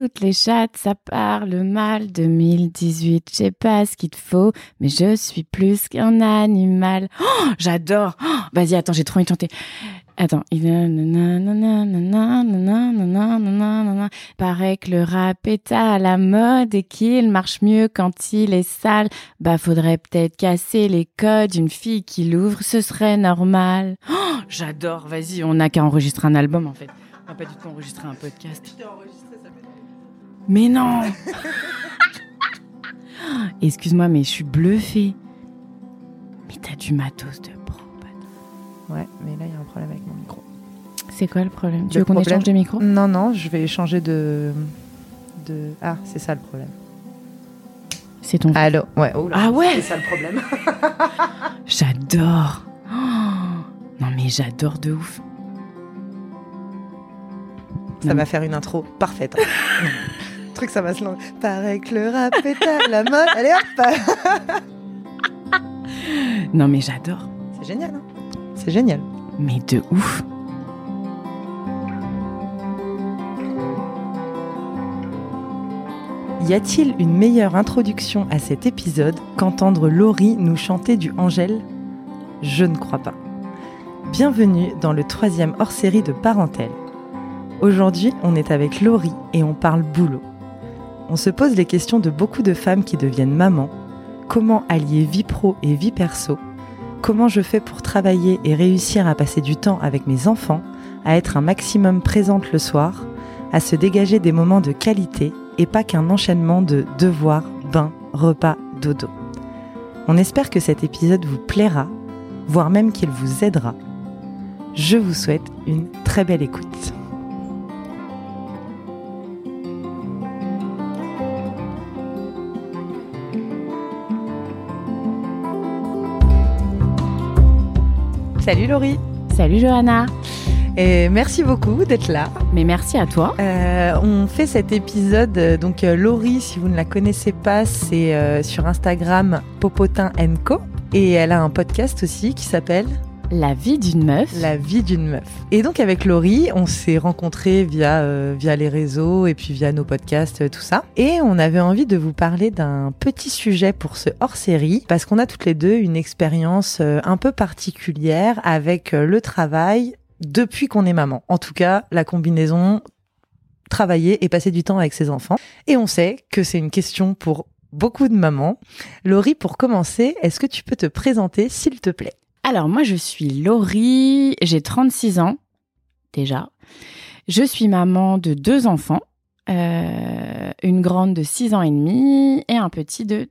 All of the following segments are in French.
Toutes les chattes, ça parle mal. 2018, j'ai pas ce qu'il te faut, mais je suis plus qu'un animal. Oh, j'adore. Oh, Vas-y, attends, j'ai trop envie de chanter. Attends. Paraît que le rap est à la mode et qu'il marche mieux quand il est sale. Bah, faudrait peut-être casser les codes. Une fille qui l'ouvre, ce serait normal. Oh, J'adore. Vas-y, on n'a qu'à enregistrer un album en fait. On n'a pas du tout enregistrer un podcast. Mais non Excuse-moi, mais je suis bluffée. Mais t'as du matos de pro. Ouais, mais là, il y a un problème avec mon micro. C'est quoi le problème? Tu Le veux qu'on échange de micro? Non, non, je vais changer de. de... Ah, c'est ça le problème. C'est ton. Allô Ouais. oh là, Ah ouais? C'est ça le problème. J'adore Oh Non mais j'adore de ouf. Ça va faire une intro parfaite. hein. Truc, ça va se lancer. Paraît que le rap est à la mode. Allez hop Non mais j'adore. C'est génial, hein C'est génial. Mais de ouf. Y a-t-il une meilleure introduction à cet épisode qu'entendre Laurie nous chanter du Angèle? Je ne crois pas. Bienvenue dans le troisième hors-série de Parentèle. Aujourd'hui, on est avec Laurie et on parle boulot. On se pose les questions de beaucoup de femmes qui deviennent mamans. Comment allier vie pro et vie perso? Comment je fais pour travailler et réussir à passer du temps avec mes enfants, à être un maximum présente le soir, à se dégager des moments de qualité et pas qu'un enchaînement de devoirs, bains, repas, dodo? On espère que cet épisode vous plaira, voire même qu'il vous aidera. Je vous souhaite une très belle écoute. Salut Laurie Salut Johanna. et merci beaucoup d'être là. Mais merci à toi. Euh, on fait cet épisode, euh, donc euh, Laurie, si vous ne la connaissez pas, c'est euh, sur Instagram Popotin Co. Et elle a un podcast aussi qui s'appelle La vie d'une meuf. La vie d'une meuf. Et donc avec Laurie, on s'est rencontrés via, euh, via les réseaux et puis via nos podcasts, euh, tout ça. Et on avait envie de vous parler d'un petit sujet pour ce hors-série, parce qu'on a toutes les deux une expérience euh, un peu particulière avec le travail depuis qu'on est maman. En tout cas, la combinaison travailler et passer du temps avec ses enfants. Et on sait que c'est une question pour beaucoup de mamans. Laurie, pour commencer, est-ce que tu peux te présenter, s'il te plaît? Alors moi je suis Laurie, j'ai 36 ans déjà. Je suis maman de deux enfants, euh, une grande de 6 ans et demi et un petit de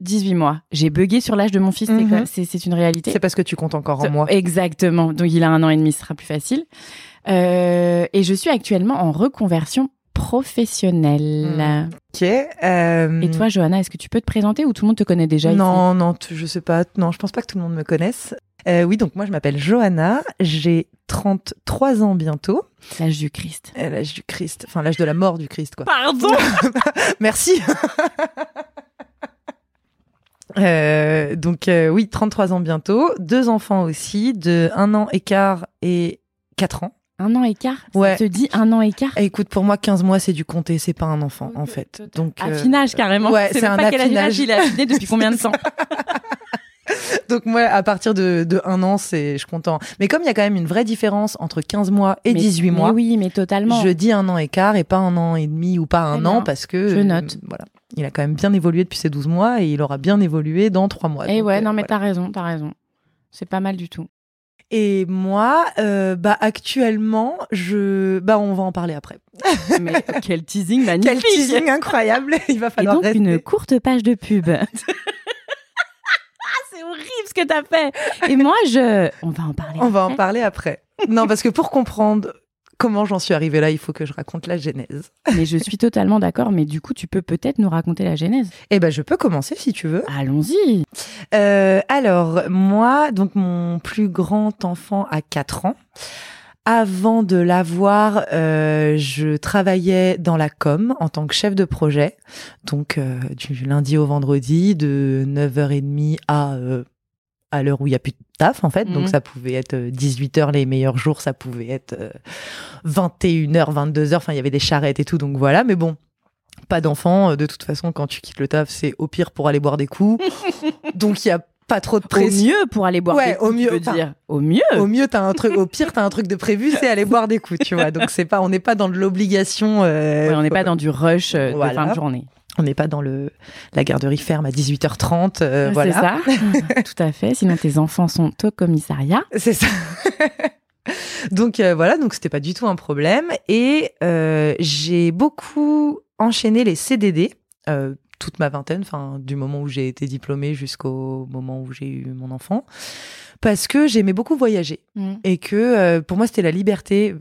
18 mois. J'ai bugué sur l'âge de mon fils, c'est quoi- c'est une réalité. C'est parce que tu comptes encore en moi. Exactement. Donc il a un an et demi, ce sera plus facile. Euh, et je suis actuellement en reconversion professionnelle. Ok. euh, Et toi, Johanna, est-ce que tu peux te présenter ou tout le monde te connaît déjà ici? Non, non, tu- je sais pas. Non, je pense pas que tout le monde me connaisse. Euh, oui, donc moi je m'appelle Johanna, j'ai 33 ans bientôt, L'âge du Christ. Euh, l'âge du Christ, enfin l'âge de la mort du Christ quoi. Pardon? Merci. Euh, donc euh, oui, 33 ans bientôt, deux enfants aussi, de un an écart et 4 ans. Un an écart Ouais. Ça te dit un an écart Et écoute, pour moi, 15 mois, c'est du compter, c'est pas un enfant, en fait. Donc, euh, Affinage carrément. ouais, C'est même un pas quel âge il a, affinage. Il a affiné depuis combien de temps donc moi, à partir de, de un an, c'est, je suis content. Mais comme il y a quand même une vraie différence entre 15 mois et Mais- 18 mois, Mais oui, mais totalement. je dis un an écart et pas un an et demi ou pas un Très an parce que Je note. euh, voilà, il a quand même bien évolué depuis ces 12 mois et il aura bien évolué dans 3 mois. Et Donc, ouais, euh, non, mais voilà. t'as raison, t'as raison. C'est pas mal du tout. Et moi, euh, bah actuellement, je, bah on va en parler après. Mais quel teasing magnifique Quel teasing incroyable Il va Et falloir donc rester. une courte page de pub. c'est horrible ce que t'as fait. Et moi, je, on va en parler. On va en parler après. non, parce que pour comprendre comment j'en suis arrivée là, il faut que je raconte la genèse. Mais je suis totalement d'accord. Mais du coup, tu peux peut-être nous raconter la genèse. Eh ben, je peux commencer si tu veux. Allons-y. Euh, alors, moi, donc mon plus grand enfant a 4 ans. Avant de l'avoir, euh, je travaillais dans la com en tant que chef de projet. Donc, euh, du lundi au vendredi, de 9h30 à euh, à l'heure où il y a plus de taf en fait. Donc Mhm. ça pouvait être 18h les meilleurs jours, ça pouvait être euh, 21h, 22h, enfin il y avait des charrettes et tout. Donc voilà, mais bon, pas d'enfants. Euh, De toute façon, quand tu quittes le taf, c'est au pire pour aller boire des coups. donc il y a pas trop de Au pression. mieux pour aller boire Ouais, des coups, au tu mieux, enfin, dire. Au mieux. Au mieux, t'as un truc. Au pire, t'as un truc de prévu, c'est aller boire des coups, tu vois. Donc c'est pas, on n'est pas dans de l'obligation. euh, Ouais, on n'est pas dans du rush euh, Voilà. de fin de journée. On n'est pas dans le la garderie ferme à 18h30. euh, voilà. C'est ça. Tout à fait. Sinon, tes enfants sont au commissariat. C'est ça. donc euh, voilà, donc c'était pas du tout un problème. Et euh, j'ai beaucoup enchaîné les CDD euh, toute ma vingtaine, enfin du moment où j'ai été diplômée jusqu'au moment où j'ai eu mon enfant, parce que j'aimais beaucoup voyager et que euh, pour moi c'était la liberté.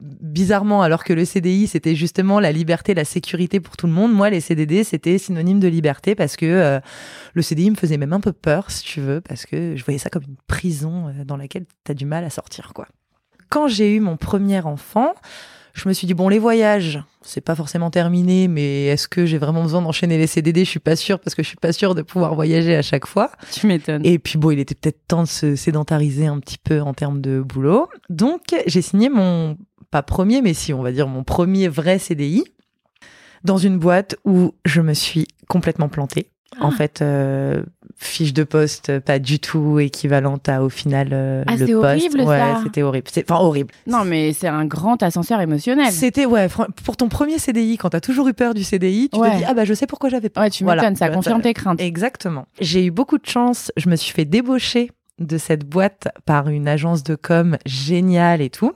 Bizarrement, alors que le CDI c'était justement la liberté, la sécurité pour tout le monde, moi les CDD c'était synonyme de liberté parce que euh, le CDI me faisait même un peu peur, si tu veux, parce que je voyais ça comme une prison euh, dans laquelle tu as du mal à sortir, quoi. Quand j'ai eu mon premier enfant, je me suis dit, bon, les voyages, c'est pas forcément terminé, mais est-ce que j'ai vraiment besoin d'enchaîner les CDD Je suis pas sûre, parce que je suis pas sûre de pouvoir voyager à chaque fois. Tu m'étonnes. Et puis bon, il était peut-être temps de se sédentariser un petit peu en termes de boulot. Donc, j'ai signé mon, pas premier, mais si, on va dire mon premier vrai CDI dans une boîte où je me suis complètement plantée. En Ah. fait, euh, fiche de poste pas du tout équivalente à au final euh, Ah, le c'est poste. horrible, ouais, ça. c'était horrible. C'est enfin horrible. Non, mais c'est un grand ascenseur émotionnel. C'était ouais, pour ton premier CDI quand t'as toujours eu peur du CDI, tu Ouais. te dis ah bah je sais pourquoi j'avais peur. Ouais, tu Voilà. m'étonnes, ça confirme tes craintes. Exactement. J'ai eu beaucoup de chance. Je me suis fait débaucher de cette boîte par une agence de com géniale et tout.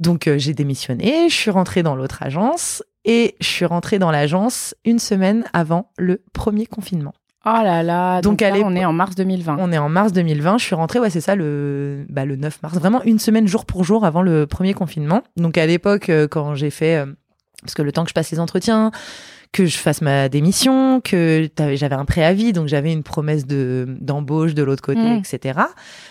Donc euh, j'ai démissionné, je suis rentrée dans l'autre agence et je suis rentrée dans l'agence une semaine avant le premier confinement. Oh là là. Donc, Donc, là, on est en mars 2020. On est en mars 2020, je suis rentrée, ouais c'est ça, le, bah, le 9 mars, vraiment une semaine jour pour jour avant le premier confinement. Donc à l'époque, euh, quand j'ai fait, euh, parce que le temps que je passe les entretiens, que je fasse ma démission, que j'avais un préavis, donc j'avais une promesse de d'embauche de l'autre côté, Mm. etc.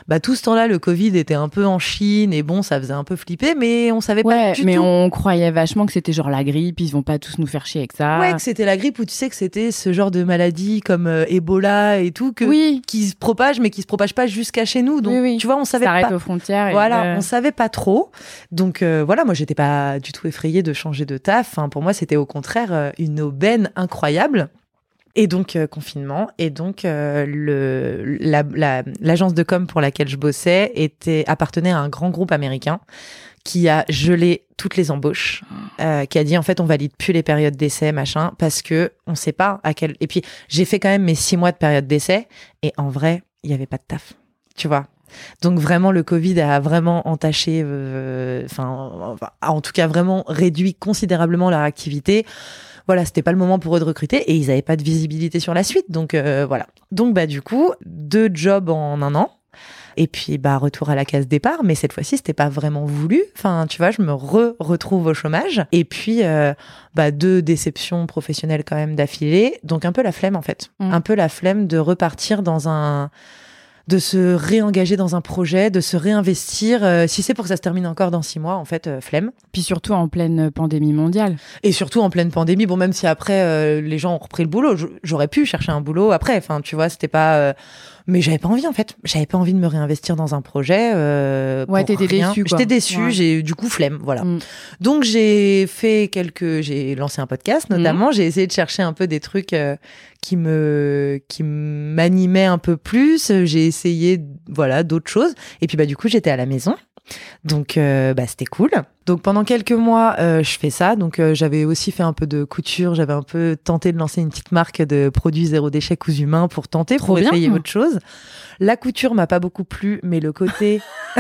Bah tout ce temps-là, le Covid était un peu en Chine et bon, ça faisait un peu flipper, mais on savait pas Ouais, du mais tout. on croyait vachement que c'était genre la grippe, ils vont pas tous nous faire chier avec ça. Ouais, que c'était la grippe ou tu sais que c'était ce genre de maladie comme euh, Ebola et tout que oui, qui se propage mais qui se propage pas jusqu'à chez nous. Donc Oui, oui. tu vois, on savait ça pas. aux frontières. et- Voilà, ouais. on savait pas trop. Donc euh, voilà, moi j'étais pas du tout effrayée de changer de taf. Pour moi, c'était au contraire euh, une aubaine incroyable. Et donc euh, confinement. Et donc euh, l'agence de com pour laquelle je bossais était appartenait à un grand groupe américain qui a gelé toutes les embauches, euh, qui a dit en fait on valide plus les périodes d'essai machin parce que on sait pas à quel. Et puis j'ai fait quand même mes six mois de période d'essai et en vrai il y avait pas de taf, tu vois? Donc vraiment le Covid a vraiment entaché, enfin en tout cas vraiment réduit considérablement leur activité. Voilà, c'était pas le moment pour eux de recruter et ils avaient pas de visibilité sur la suite. Donc euh, voilà. Donc bah du coup deux jobs en un an. Et puis bah retour à la case départ, mais cette fois-ci c'était pas vraiment voulu. Enfin tu vois, je me re retrouve au chômage. Et puis euh, bah deux déceptions professionnelles quand même d'affilée. Donc un peu la flemme en fait, Mm. un peu la flemme de repartir dans un de se réengager dans un projet, de se réinvestir. Euh, si c'est pour que ça se termine encore dans six mois, en fait, euh, flemme. Puis surtout en pleine pandémie mondiale. Et surtout en pleine pandémie. Bon, même si après euh, les gens ont repris le boulot, j'aurais pu chercher un boulot après. Enfin, tu vois, c'était pas. Mais j'avais pas envie en fait. J'avais pas envie de me réinvestir dans un projet. Euh, Ouais, t'étais déçue. J'étais déçue. Ouais. J'ai du coup flemme. Voilà. Mm. Donc j'ai fait quelques. J'ai lancé un podcast notamment. J'ai essayé de chercher un peu des trucs euh, qui me qui m'animaient un peu plus. J'ai essayé voilà d'autres choses. Et puis bah du coup j'étais à la maison. Donc euh, bah c'était cool. Donc pendant quelques mois euh, je fais ça. Donc euh, j'avais aussi fait un peu de couture. J'avais un peu tenté de lancer une petite marque de produits zéro déchet cousu main pour tenter Trop pour bien. essayer autre chose. La couture m'a pas beaucoup plu, mais le côté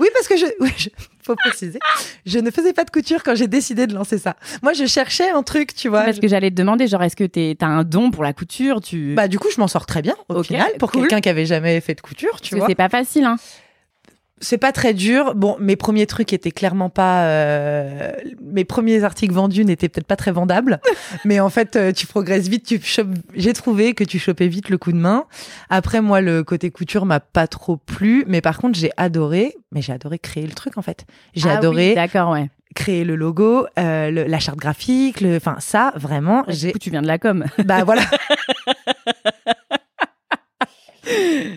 oui parce que je oui je- faut préciser je ne faisais pas de couture quand j'ai décidé de lancer ça. Moi je cherchais un truc tu vois. Parce que j'allais te demander, genre, est-ce que t'as un don pour la couture tu... Bah du coup je m'en sors très bien au final pour cool. quelqu'un qui avait jamais fait de couture tu Parce vois. c'est pas facile, hein. C'est pas très dur. Bon, mes premiers trucs étaient clairement pas. euh, mes premiers articles vendus n'étaient peut-être pas très vendables, mais en fait, euh, tu progresses vite. Tu chopes- J'ai trouvé que tu chopais vite le coup de main. Après, moi, le côté couture m'a pas trop plu, mais par contre, j'ai adoré. Mais j'ai adoré créer le truc en fait. J'ai Ah oui, adoré D'accord, ouais. créer le logo, euh, le- la charte graphique. le- Enfin, ça, vraiment, Du j'ai. coup, tu viens de la com. Bah voilà.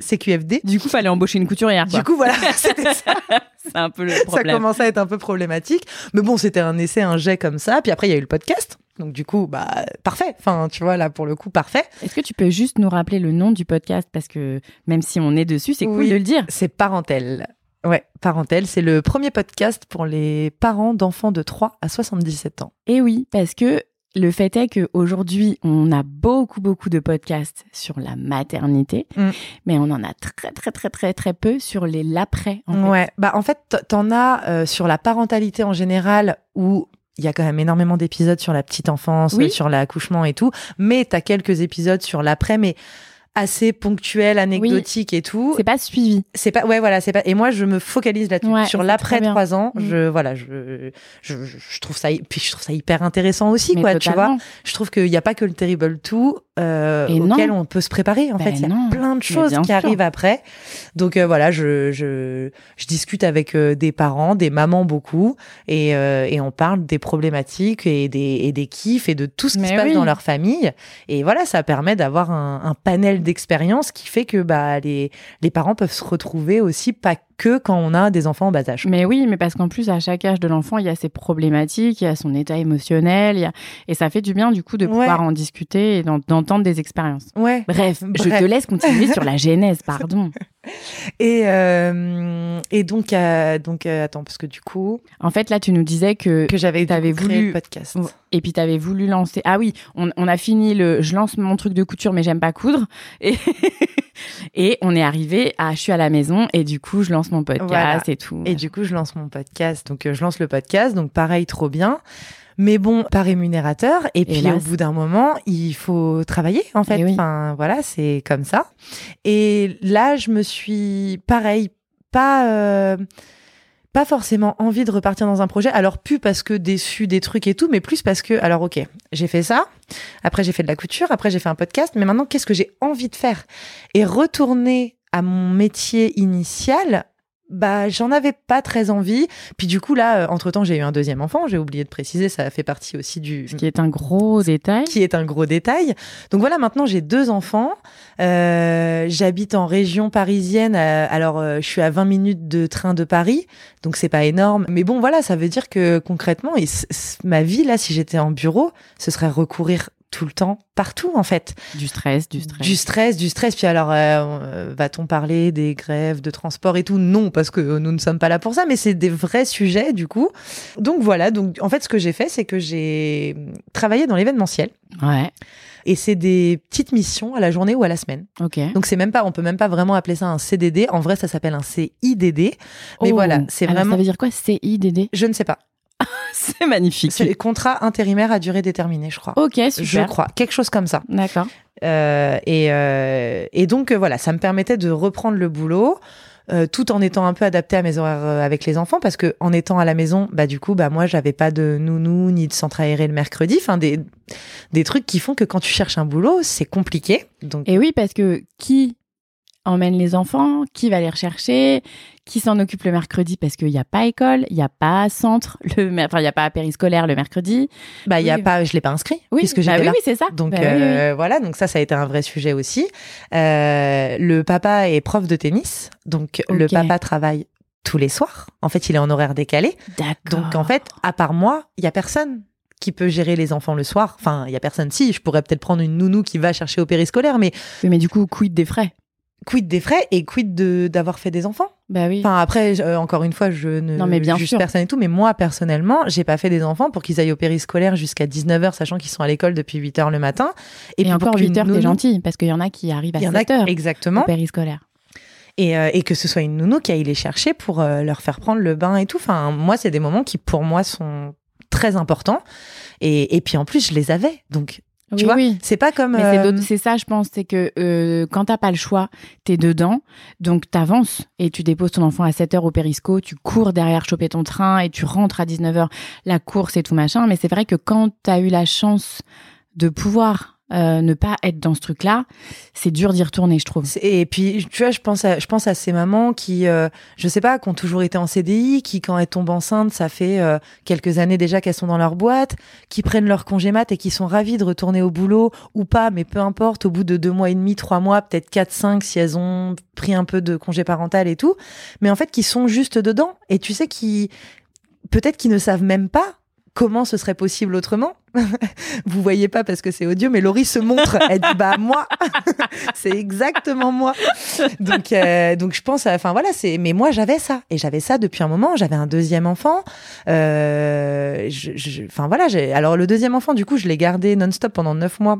CQFD. Du coup, fallait embaucher une couturière. Du coup, voilà, c'était ça. c'est un peu le ça problème. commençait à être un peu problématique. Mais bon, c'était un essai, un jet comme ça. Puis après, il y a eu le podcast. Donc du coup, bah parfait. Enfin, tu vois là pour le coup, parfait. Est-ce que tu peux juste nous rappeler le nom du podcast? Parce que même si on est dessus, c'est cool Oui. de le dire. C'est Parentel. Ouais, Parentel, c'est le premier podcast pour les parents d'enfants de 3 à 77 ans. Et oui, parce que le fait est qu'aujourd'hui, on a beaucoup, beaucoup de podcasts sur la maternité, Mm. mais on en a très, très, très, très, très peu sur les l'après. en fait. Ouais, bah en fait, t'en as euh, sur la parentalité en général où il y a quand même énormément d'épisodes sur la petite enfance, Oui. sur l'accouchement et tout, mais t'as quelques épisodes sur l'après, mais assez ponctuels, anecdotiques et tout. C'est pas suivi. C'est pas, ouais, voilà, c'est pas. Et moi, je me focalise là-dessus. Ouais, Sur l'après trois ans, Mm. je, voilà, je, je, je, trouve ça, puis je trouve ça hyper intéressant aussi, mais quoi, tu vois. Je trouve qu'il n'y a pas que le Terrible Two euh, non. on peut se préparer. En Ben fait, il y a non. plein de choses qui sûr. arrivent après. Donc euh, voilà, je, je, je discute avec euh, des parents, des mamans beaucoup, et, euh, et on parle des problématiques et des, et des kiffs et de tout ce qui Mais se passe dans leur famille. Et voilà, ça permet d'avoir un, un panel d'expériences qui fait que bah, les, les parents peuvent se retrouver aussi pas que quand on a des enfants en bas âge. Mais oui, mais parce qu'en plus, à chaque âge de l'enfant, il y a ses problématiques, il y a son état émotionnel, il y a... et ça fait du bien, du coup, de Ouais. pouvoir en discuter et d'en- d'entendre des expériences. Ouais. Bref, je Bref. te laisse continuer sur la genèse, pardon. Et, euh, et donc, euh, donc euh, attends, parce que du coup, En fait, là, tu nous disais que que j'avais T'avais voulu- le podcast. Et puis t'avais voulu lancer. Ah oui, on, on a fini le. Je lance mon truc de couture, mais j'aime pas coudre. Et et on est arrivé à. Je suis à la maison et du coup je lance mon podcast Voilà. et tout. Et du coup, je lance mon podcast. Donc, je lance le podcast. Donc, pareil, trop bien. Mais bon, pas rémunérateur. Et puis, Hélas. au bout d'un moment, il faut travailler, en fait. Oui. Enfin, voilà, c'est comme ça. Et là, je me suis, pareil, pas, euh, pas forcément envie de repartir dans un projet. Alors, plus parce que déçu des trucs et tout, mais plus parce que, alors, ok, j'ai fait ça. Après, j'ai fait de la couture. Après, j'ai fait un podcast. Mais maintenant, qu'est-ce que j'ai envie de faire? Et retourner à mon métier initial, bah, j'en avais pas très envie. Puis du coup, là, entre temps, j'ai eu un deuxième enfant. J'ai oublié de préciser, ça fait partie aussi du, Ce qui est un gros détail. qui est un gros détail. Donc voilà, maintenant j'ai deux enfants. Euh, J'habite en région parisienne. euh, alors euh, je suis à 20 minutes de train de Paris, donc c'est pas énorme. Mais bon, voilà, ça veut dire que concrètement, et ma vie là, si j'étais en bureau, ce serait recourir tout le temps partout en fait. Du stress, du stress. Du stress, du stress. Puis alors, euh, va-t-on parler des grèves de transport et tout? Non, parce que nous ne sommes pas là pour ça, mais c'est des vrais sujets du coup. Donc voilà, donc en fait, ce que j'ai fait, c'est que j'ai travaillé dans l'événementiel. Ouais. Et c'est des petites missions à la journée ou à la semaine. Ok. Donc c'est même pas, on peut même pas vraiment appeler ça un CDD. En vrai, ça s'appelle un CIDD. Mais Oh. voilà, c'est vraiment. Ça veut dire quoi CIDD Je ne sais pas. C'est magnifique. C'est les contrats intérimaires à durée déterminée, je crois. Ok, super. Je crois, quelque chose comme ça. D'accord. Euh, et, euh, et donc euh, voilà, ça me permettait de reprendre le boulot. euh, tout en étant un peu adapté à mes horaires euh, avec les enfants parce que en étant à la maison bah du coup bah moi j'avais pas de nounou ni de centre aéré le mercredi enfin des des trucs qui font que quand tu cherches un boulot c'est compliqué donc Et oui, parce que qui emmène les enfants Qui va les rechercher Qui s'en occupe le mercredi Parce qu'il n'y a pas école, il n'y a pas centre, le, enfin, il n'y a pas périscolaire le mercredi. bah il y a oui. pas je l'ai pas inscrit Oui, puisque bah j'étais oui, là oui, c'est ça. Donc Bah oui, oui, oui. euh, voilà, donc ça, ça a été un vrai sujet aussi. Euh, le papa est prof de tennis, donc le papa travaille tous les soirs. En fait, il est en horaire décalé. D'accord. Donc en fait, à part moi, il y a personne qui peut gérer les enfants le soir. Enfin, il y a personne. Si, je pourrais peut-être prendre une nounou qui va chercher au périscolaire, mais Oui, mais du coup, quid des frais? Quid des frais et quid de d'avoir fait des enfants? Bah oui. Enfin après, euh, encore une fois, je ne Non, mais bien juge sûr. personne et tout, mais moi personnellement, j'ai pas fait des enfants pour qu'ils aillent au périscolaire jusqu'à 19h, sachant qu'ils sont à l'école depuis 8h le matin. et, puis pour encore qu'une 8 heures, t'es nounou- gentil, parce qu'il y en a qui arrivent à Il y en a 7 heures exactement. au périscolaire. et, euh, et que ce soit une nounou qui aille les chercher pour euh, leur faire prendre le bain et tout. Enfin, moi, c'est des moments qui, pour moi, sont très importants. Et, et puis, en plus, je les avais. Donc, tu oui, vois, oui. c'est pas comme... Euh, c'est ça, je pense, c'est que euh, quand t'as pas le choix, t'es dedans, donc t'avances et tu déposes ton enfant à 7 heures au périsco, tu cours derrière choper ton train et tu rentres à 19 heures la course et tout machin. Mais c'est vrai que quand t'as eu la chance de pouvoir euh, ne pas être dans ce truc-là, c'est dur d'y retourner, je trouve. Et puis, tu vois, je pense à, je pense à ces mamans qui, euh, je sais pas, qui ont toujours été en CDI, qui, quand elles tombent enceintes, ça fait euh, quelques années déjà qu'elles sont dans leur boîte, qui prennent leur congé mat et qui sont ravies de retourner au boulot ou pas, mais peu importe, au bout de deux mois et demi, trois mois, peut-être quatre, cinq, si elles ont pris un peu de congé parental et tout, mais en fait, qui sont juste dedans. Et tu sais, qui, peut-être qu'ils ne savent même pas comment ce serait possible autrement? Vous voyez pas parce que c'est audio, mais Laurie se montre. Elle dit bah moi, c'est exactement moi. Donc euh, donc je pense, enfin voilà, c'est. Mais moi j'avais ça et j'avais ça depuis un moment. J'avais un deuxième enfant. Euh, je- je- Enfin voilà, j'ai. Alors le deuxième enfant, du coup, je l'ai gardé non-stop pendant neuf mois.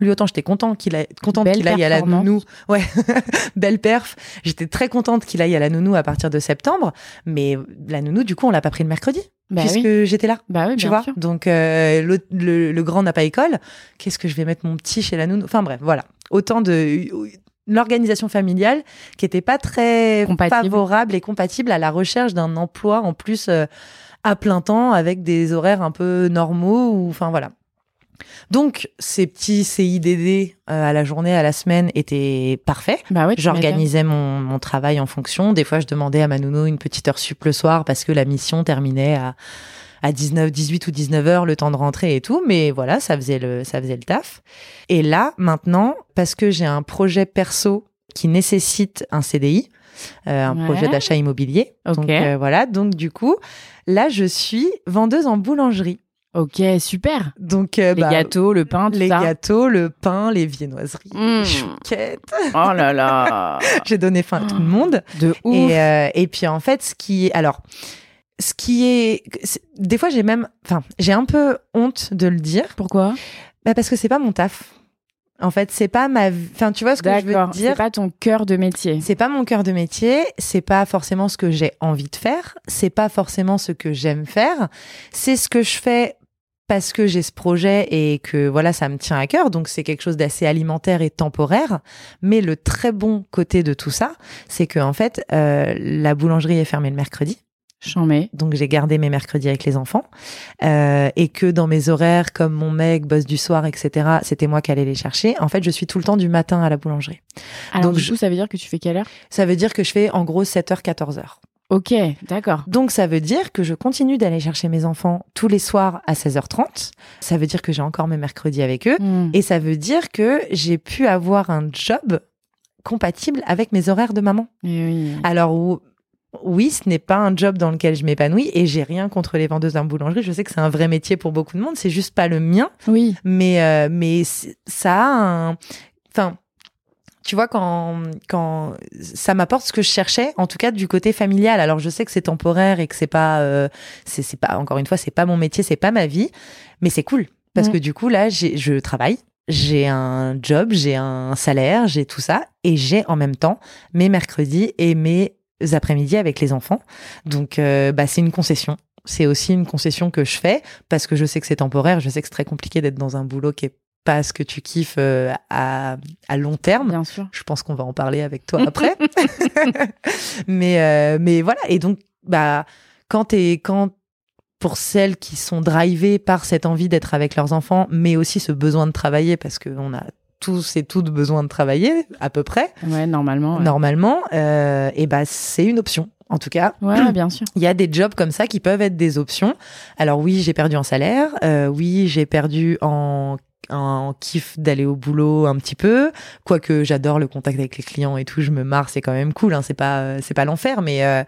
Lui autant j'étais content qu'il aille, contente qu'il aille à la nounou. Ouais, belle perf. J'étais très contente qu'il aille à la nounou à partir de septembre, mais la nounou du coup on l'a pas pris le mercredi Bah puisque oui, j'étais là bah oui, tu vois. sûr. donc euh, le, le- le grand n'a pas école. Qu'est-ce que je vais mettre mon petit chez la nounou? Enfin bref voilà. Autant de l'organisation familiale qui était pas très Compatible. favorable et compatible à la recherche d'un emploi en plus euh, à plein temps avec des horaires un peu normaux ou enfin voilà donc ces petits CIDD euh, à la journée à la semaine étaient parfaits Bah. J'organisais mon, mon travail en fonction. Des fois, je demandais à ma nounou une petite heure sup le soir parce que la mission terminait à, à 19, 18 ou 19 heures, le temps de rentrer et tout. Mais voilà, ça faisait le, ça faisait le taf. Et là, maintenant, parce que j'ai un projet perso qui nécessite un CDI, euh, un Ouais. projet d'achat immobilier. Donc euh, voilà, donc du coup, là, je suis vendeuse en boulangerie. Ok, super. Donc euh, Les bah, gâteaux, le pain, tout les ça. gâteaux, le pain, les viennoiseries, Mmh. les chouquettes. Oh là là. J'ai donné faim à tout le monde. De ouf. Et, euh, et puis en fait, ce qui est alors, ce qui est, des fois j'ai même, enfin, j'ai un peu honte de le dire, Pourquoi? Bah, parce que c'est pas mon taf. En fait, c'est pas ma, vie- enfin, tu vois ce que je veux te dire? C'est pas ton cœur de métier. C'est pas mon cœur de métier, c'est pas forcément ce que j'ai envie de faire, c'est pas forcément ce que j'aime faire, c'est ce que je fais parce que j'ai ce projet et que voilà, ça me tient à cœur, donc c'est quelque chose d'assez alimentaire et temporaire. Mais le très bon côté de tout ça, c'est que en fait, euh, la boulangerie est fermée le mercredi, mets. donc j'ai gardé mes mercredis avec les enfants, euh, et que dans mes horaires, comme mon mec bosse du soir, etc., c'était moi qui allais les chercher. En fait, je suis tout le temps du matin à la boulangerie. Alors Donc, du je- coup, ça veut dire que tu fais quelle heure? Ça veut dire que je fais en gros 7h, 14h. Ok, d'accord. Donc ça veut dire que je continue d'aller chercher mes enfants tous les soirs à 16h30. Ça veut dire que j'ai encore mes mercredis avec eux. Hmm. Et ça veut dire que j'ai pu avoir un job compatible avec mes horaires de maman. Oui. Alors ou- oui, ce n'est pas un job dans lequel je m'épanouis et j'ai rien contre les vendeuses en boulangerie. Je sais que c'est un vrai métier pour beaucoup de monde. C'est juste pas le mien. Oui. Mais, euh, mais ça a un... Enfin, tu vois, quand, quand ça m'apporte ce que je cherchais, en tout cas du côté familial. Alors, je sais que c'est temporaire et que c'est pas... euh, c'est pas, encore une fois, c'est pas mon métier, c'est pas ma vie. Mais c'est cool. Parce Mm. que du coup, là, je travaille. J'ai un job, j'ai un salaire, j'ai tout ça. Et j'ai en même temps mes mercredis et mes après-midi avec les enfants. Donc, euh, bah, c'est une concession. C'est aussi une concession que je fais parce que je sais que c'est temporaire. Je sais que c'est très compliqué d'être dans un boulot qui est pas ce que tu kiffes euh, à, à long terme. Bien sûr. Je pense qu'on va en parler avec toi après. mais, euh, mais voilà. Et donc, bah, quand t'es, quand, pour celles qui sont drivées par cette envie d'être avec leurs enfants, mais aussi ce besoin de travailler, parce qu'on a tous et toutes besoin de travailler, à peu près, Ouais, normalement. ouais. normalement, euh, et bah, c'est une option. En tout cas, Ouais, bien sûr. il y a des jobs comme ça qui peuvent être des options. Alors oui, j'ai perdu en salaire. euh, oui, j'ai perdu en en kiff d'aller au boulot un petit peu. Quoique j'adore le contact avec les clients et tout je me marre c'est quand même cool hein, c'est pas euh, c'est pas l'enfer mais euh,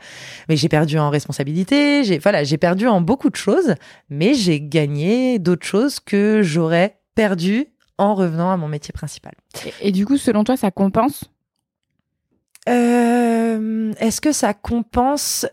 mais j'ai perdu en responsabilité j'ai voilà j'ai perdu en beaucoup de choses mais j'ai gagné d'autres choses que j'aurais perdu en revenant à mon métier principal. Et, et du coup, selon toi, ça compense? Euh, Est-ce que ça compense?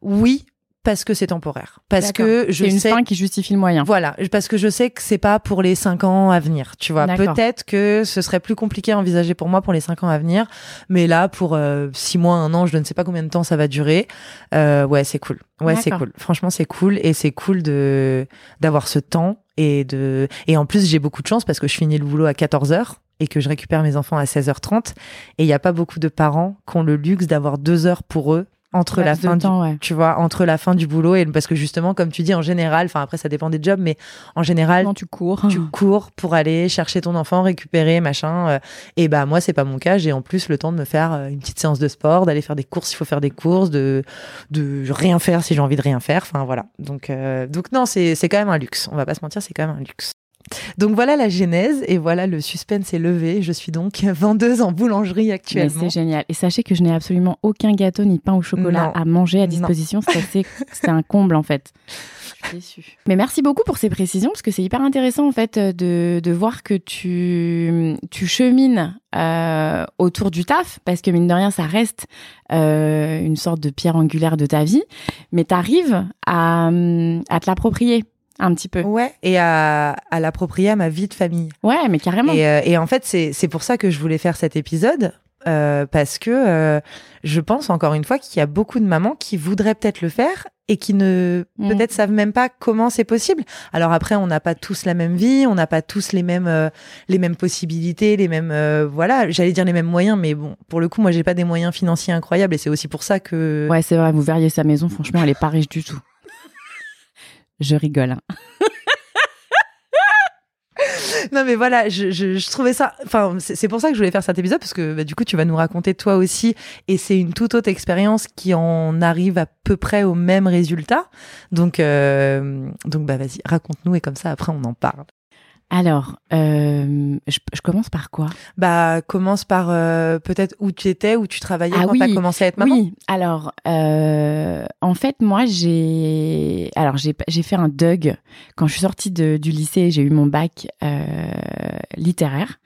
Oui, parce que c'est temporaire. Parce que je une sais. fin qui justifie le moyen. Voilà, parce que je sais que c'est pas pour les cinq ans à venir. Tu vois, peut-être que ce serait plus compliqué à envisager pour moi pour les cinq ans à venir, mais là pour euh, six mois, un an, je ne sais pas combien de temps ça va durer. Euh, ouais, c'est cool. Ouais, c'est cool. Franchement, c'est cool et c'est cool de d'avoir ce temps et de et en plus j'ai beaucoup de chance parce que je finis le boulot à 14 h et que je récupère mes enfants à 16h30 et il n'y a pas beaucoup de parents qui ont le luxe d'avoir deux heures pour eux entre la fin du, ouais. tu vois, entre la fin du boulot et parce que justement, comme tu dis, en général, enfin après ça dépend des jobs, mais en général, Non, tu cours. tu cours pour aller chercher ton enfant, récupérer, machin. euh, et bah moi, c'est pas mon cas. J'ai en plus le temps de me faire euh, une petite séance de sport, d'aller faire des courses, il faut faire des courses, de de rien faire si j'ai envie de rien faire. Enfin voilà. Donc euh, donc non, c'est c'est quand même un luxe. On va pas se mentir, c'est quand même un luxe. Donc voilà la genèse et voilà le suspense est levé. Je suis donc vendeuse en boulangerie actuellement. c'est génial. Et sachez que je n'ai absolument aucun gâteau ni pain au chocolat Non. à manger à disposition. C'est un comble en fait. Je suis déçue. Mais merci beaucoup pour ces précisions parce que c'est hyper intéressant en fait de, de voir que tu, tu chemines euh, autour du taf parce que mine de rien ça reste euh, une sorte de pierre angulaire de ta vie, mais tu arrives à, à te l'approprier un petit peu. Ouais, et à, à l'approprier à ma vie de famille. Ouais, mais carrément. Et, euh, et en fait, c'est c'est pour ça que je voulais faire cet épisode. euh, parce que euh, je pense encore une fois qu'il y a beaucoup de mamans qui voudraient peut-être le faire et qui ne Mm. peut-être savent même pas comment c'est possible. Alors après, on n'a pas tous la même vie, on n'a pas tous les mêmes euh, les mêmes possibilités, les mêmes euh, voilà, j'allais dire les mêmes moyens, mais bon, pour le coup, moi j'ai pas des moyens financiers incroyables et c'est aussi pour ça que Ouais, c'est vrai, vous verriez sa maison, franchement, elle est pas riche du tout. Je rigole. Non mais voilà, je, trouvais ça. Enfin, c'est c'est pour ça que je voulais faire cet épisode parce que bah, du coup tu vas nous raconter toi aussi et c'est une toute autre expérience qui en arrive à peu près au même résultat. Donc euh, donc bah vas-y, raconte-nous et comme ça après on en parle. Alors, euh, je, je commence par quoi? Bah commence par euh, peut-être où tu étais, où tu travaillais Ah quand oui, t'as commencé à être maman? Oui, alors, euh, en fait, moi, j'ai alors j'ai j'ai fait un DUG. Quand je suis sortie de- du lycée, j'ai eu mon bac euh, littéraire.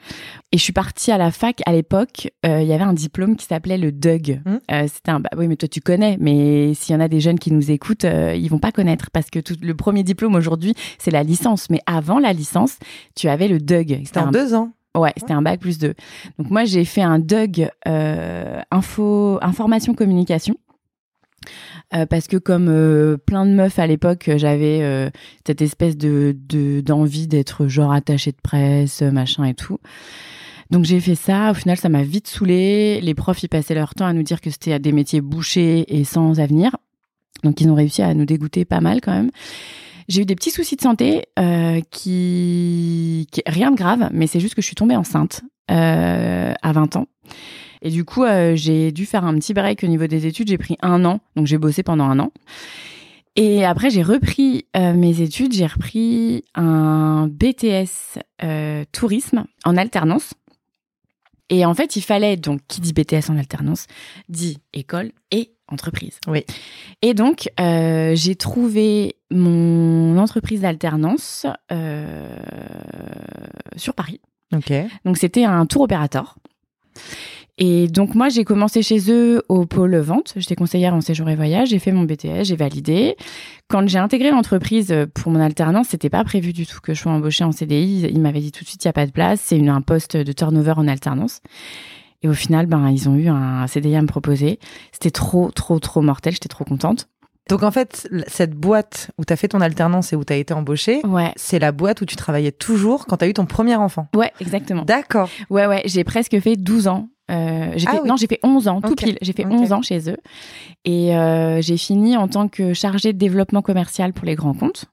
Et je suis partie à la fac. À l'époque, euh, il y avait un diplôme qui s'appelait le DUG. Hmm. Euh, C'était un... Bah, oui, mais toi, tu connais. Mais s'il y en a des jeunes qui nous écoutent, euh, ils vont pas connaître. Parce que tout, le premier diplôme aujourd'hui, c'est la licence. Mais avant la licence, tu avais le DUG. C'était en un deux ans. Ouais, c'était un bac plus deux. Donc moi, j'ai fait un DUG euh, info, information communication. Euh, parce que comme euh, plein de meufs à l'époque, j'avais euh, cette espèce de de- d'envie d'être genre attachée de presse, machin et tout. Donc j'ai fait ça. Au final, ça m'a vite saoulée. Les profs, ils passaient leur temps à nous dire que c'était des métiers bouchés et sans avenir. Donc ils ont réussi à nous dégoûter pas mal quand même. J'ai eu des petits soucis de santé euh, qui, rien de grave, mais c'est juste que je suis tombée enceinte euh, à 20 ans. Et du coup, euh, j'ai dû faire un petit break au niveau des études. J'ai pris un an, donc j'ai bossé pendant un an. Et après, j'ai repris mes études. J'ai repris un BTS tourisme en alternance. Et en fait, il fallait donc qui dit BTS en alternance dit école et entreprise. Oui. Et donc, euh, j'ai trouvé mon entreprise d'alternance euh, sur Paris. Ok. Donc, c'était un tour opérateur. Et donc, moi, j'ai commencé chez eux au pôle vente. J'étais conseillère en séjour et voyage. J'ai fait mon BTS, j'ai validé. Quand j'ai intégré l'entreprise pour mon alternance, c'était pas prévu du tout que je sois embauchée en CDI. Ils m'avaient dit tout de suite, il n'y a pas de place. C'est un poste de turnover en alternance. Et au final, ben, ils ont eu un CDI à me proposer. C'était trop, trop, trop mortel. J'étais trop contente. Donc en fait, cette boîte où t'as fait ton alternance et où t'as été embauchée, Ouais. c'est la boîte où tu travaillais toujours quand t'as eu ton premier enfant. Ouais, exactement. D'accord. Ouais, ouais, j'ai presque fait 12 ans. Euh, j'ai Ah fait, oui. Non, j'ai fait 11 ans, tout pile. J'ai fait Ok. 11 ans chez eux. Et euh, j'ai fini en tant que chargée de développement commercial pour les grands comptes.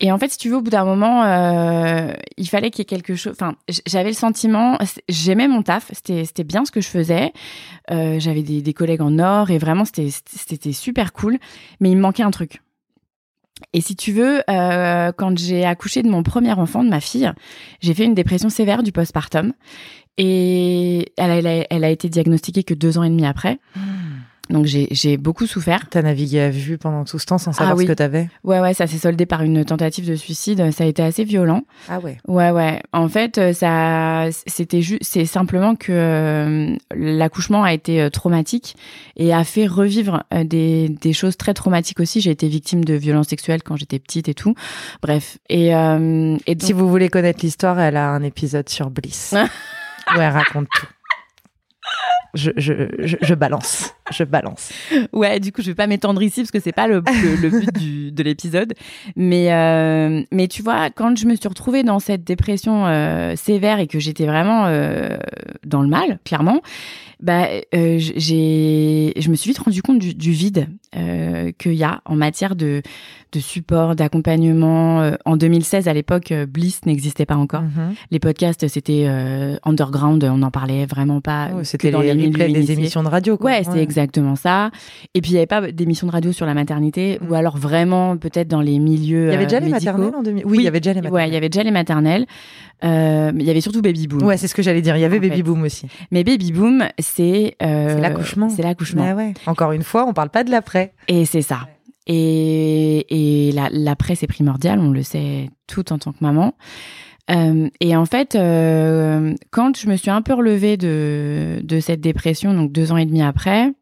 Et en fait, si tu veux, au bout d'un moment, euh, il fallait qu'il y ait quelque chose. Enfin, j'avais le sentiment, j'aimais mon taf, c'était bien ce que je faisais. J'avais des, des collègues en or et vraiment, c'était c'était super cool. Mais il me manquait un truc. Et si tu veux, euh, quand j'ai accouché de mon premier enfant, de ma fille, j'ai fait une dépression sévère du postpartum. Et elle a, elle a- elle a été diagnostiquée que deux ans et demi après. Donc j'ai j'ai beaucoup souffert. T'as navigué à vue pendant tout ce temps sans savoir Ah oui. ce que t'avais? Ouais, ouais, ça s'est soldé par une tentative de suicide. Ça a été assez violent. Ah ouais. Ouais, ouais. En fait, euh, ça, c'était juste, c'est simplement que euh, l'accouchement a été euh, traumatique et a fait revivre des, des choses très traumatiques aussi. J'ai été victime de violences sexuelles quand j'étais petite et tout. Bref. Et, euh, et donc, Si vous voulez connaître l'histoire, elle a un épisode sur Bliss. où elle raconte tout. Je, je, je, balance. Je balance. Ouais, du coup, je vais pas m'étendre ici parce que c'est pas le, le, le but du, de l'épisode. Mais, euh, mais tu vois, quand je me suis retrouvée dans cette dépression euh, sévère et que j'étais vraiment euh, dans le mal, clairement, bah, euh, j'ai, je me suis vite rendu compte du, du vide euh, qu'il y a en matière de, de support, d'accompagnement. Euh, en 2016, à l'époque, Bliss n'existait pas encore. Mhm. Les podcasts, c'était euh, underground, on n'en parlait vraiment pas. Ouais, C'était dans les, milieux replays des initiés. émissions de radio. Quoi. Ouais, c'est exactement ça. Et puis il y avait pas d'émissions de radio sur la maternité, Mm. ou alors vraiment peut-être dans les milieux. Il y avait déjà les maternelles en 2000 Oui, il y avait déjà les Ouais, maternelles. il y avait déjà les maternelles. Mais il y avait surtout Baby Boom. Ouais, c'est ce que j'allais dire. Il y avait En Baby fait. Boom aussi. Mais Baby Boom, c'est euh, C'est l'accouchement. C'est l'accouchement. Ouais. Encore une fois, on parle pas de l'après. Et c'est ça. Et, et la, l'après, c'est primordial, on le sait tout en tant que maman. Euh, et en fait, euh, quand je me suis un peu relevée de, de cette dépression, donc deux ans et demi après,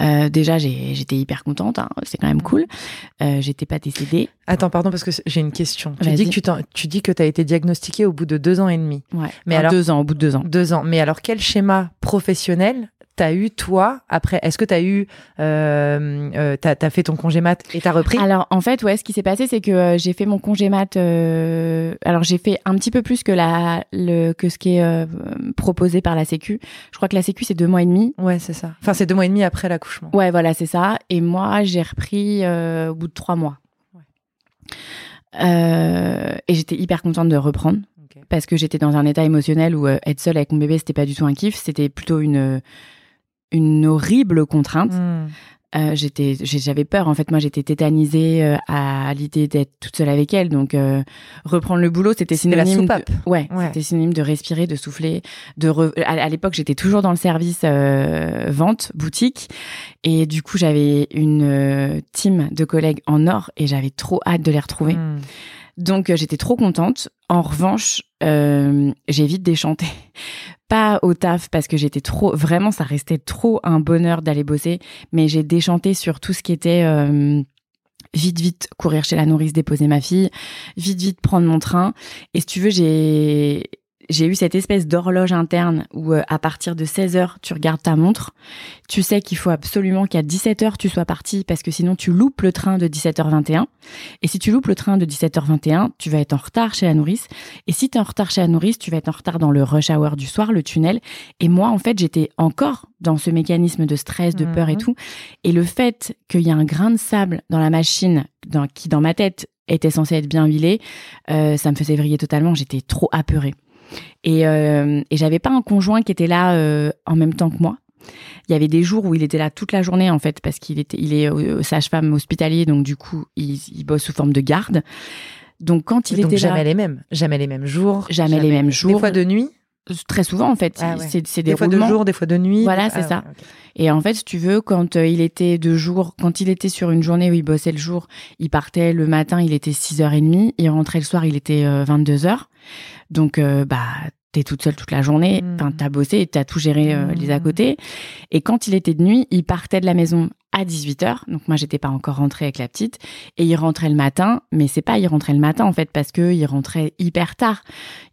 euh, déjà j'étais hyper contente, hein, c'est quand même cool. Euh, j'étais pas décédée. Attends, pardon, parce que j'ai une question. Tu dis que tu, t'en- tu dis que tu as été diagnostiquée au bout de deux ans et demi. Ouais. Mais Enfin, alors- deux ans, au bout de deux ans. Deux ans. Mais alors, quel schéma professionnel t'as eu, toi, après Est-ce que t'as eu... Euh, euh, t'as, t'as fait ton congé mat et t'as repris? Alors en fait, ouais, ce qui s'est passé, c'est que euh, j'ai fait mon congé mat. euh, alors j'ai fait un petit peu plus que la le que ce qui est euh, proposé par la Sécu. Je crois que la Sécu c'est deux mois et demi. Ouais, c'est ça. Enfin, c'est deux mois et demi après l'accouchement. Ouais, voilà, c'est ça. Et moi, j'ai repris au bout de trois mois. Euh, et j'étais hyper contente de reprendre parce que j'étais dans un état émotionnel où euh, être seule avec mon bébé, c'était pas du tout un kiff. C'était plutôt une une horrible contrainte. Hmm. Euh, j'étais, j'avais peur. En fait, moi, j'étais tétanisée euh, à l'idée d'être toute seule avec elle. Donc, euh, reprendre le boulot, c'était C'était la synonyme. de, ouais, Ouais. c'était synonyme de respirer, de souffler. De re- à, à l'époque, j'étais toujours dans le service euh, vente boutique, et du coup, j'avais une euh, team de collègues en or, et j'avais trop hâte de les retrouver. Hmm. Donc euh, j'étais trop contente. En revanche, euh, j'ai vite déchanté. Pas au taf parce que j'étais trop, vraiment, ça restait trop un bonheur d'aller bosser. Mais j'ai déchanté sur tout ce qui était euh, vite, vite courir chez la nourrice, déposer ma fille, vite, vite prendre mon train. Et si tu veux, j'ai j'ai eu cette espèce d'horloge interne où euh, à partir de 16 heures, tu regardes ta montre. Tu sais qu'il faut absolument qu'à 17 heures, tu sois parti parce que sinon tu loupes le train de 17h21. Et si tu loupes le train de 17h21, tu vas être en retard chez la nourrice. Et si tu es en retard chez la nourrice, tu vas être en retard dans le rush hour du soir, le tunnel. Et moi, en fait, j'étais encore dans ce mécanisme de stress, de peur et Mhm. tout. Et le fait qu'il y a un grain de sable dans la machine, dans, qui dans ma tête était censé être bien huilé, euh, ça me faisait vriller totalement. J'étais trop apeurée. Et, euh, et j'avais pas un conjoint qui était là euh, en même temps que moi. Il y avait des jours où il était là toute la journée en fait parce qu'il était, il est euh, sage-femme hospitalier donc du coup il, il bosse sous forme de garde. Donc quand il Donc était jamais là, les mêmes. Jamais les mêmes jours. Jamais les mêmes Des jours. fois de nuit. très souvent en fait, Ah ouais. c'est des, Des fois de jour, des fois de nuit. Voilà, Des- c'est ah, ça. Et en fait, si tu veux, quand euh, il était de jour, quand il était sur une journée où il bossait le jour, il partait le matin, il était 6h30, il rentrait le soir, il était 22h. Donc, euh, bah, t'es toute seule toute la journée, Mhm. enfin, t'as bossé t'as tout géré euh, les à Mhm. côté. Et quand il était de nuit, il partait de la maison à 18h. Donc, moi, j'étais pas encore rentrée avec la petite. Et il rentrait le matin, mais c'est pas il rentrait le matin, en fait, parce que il rentrait hyper tard.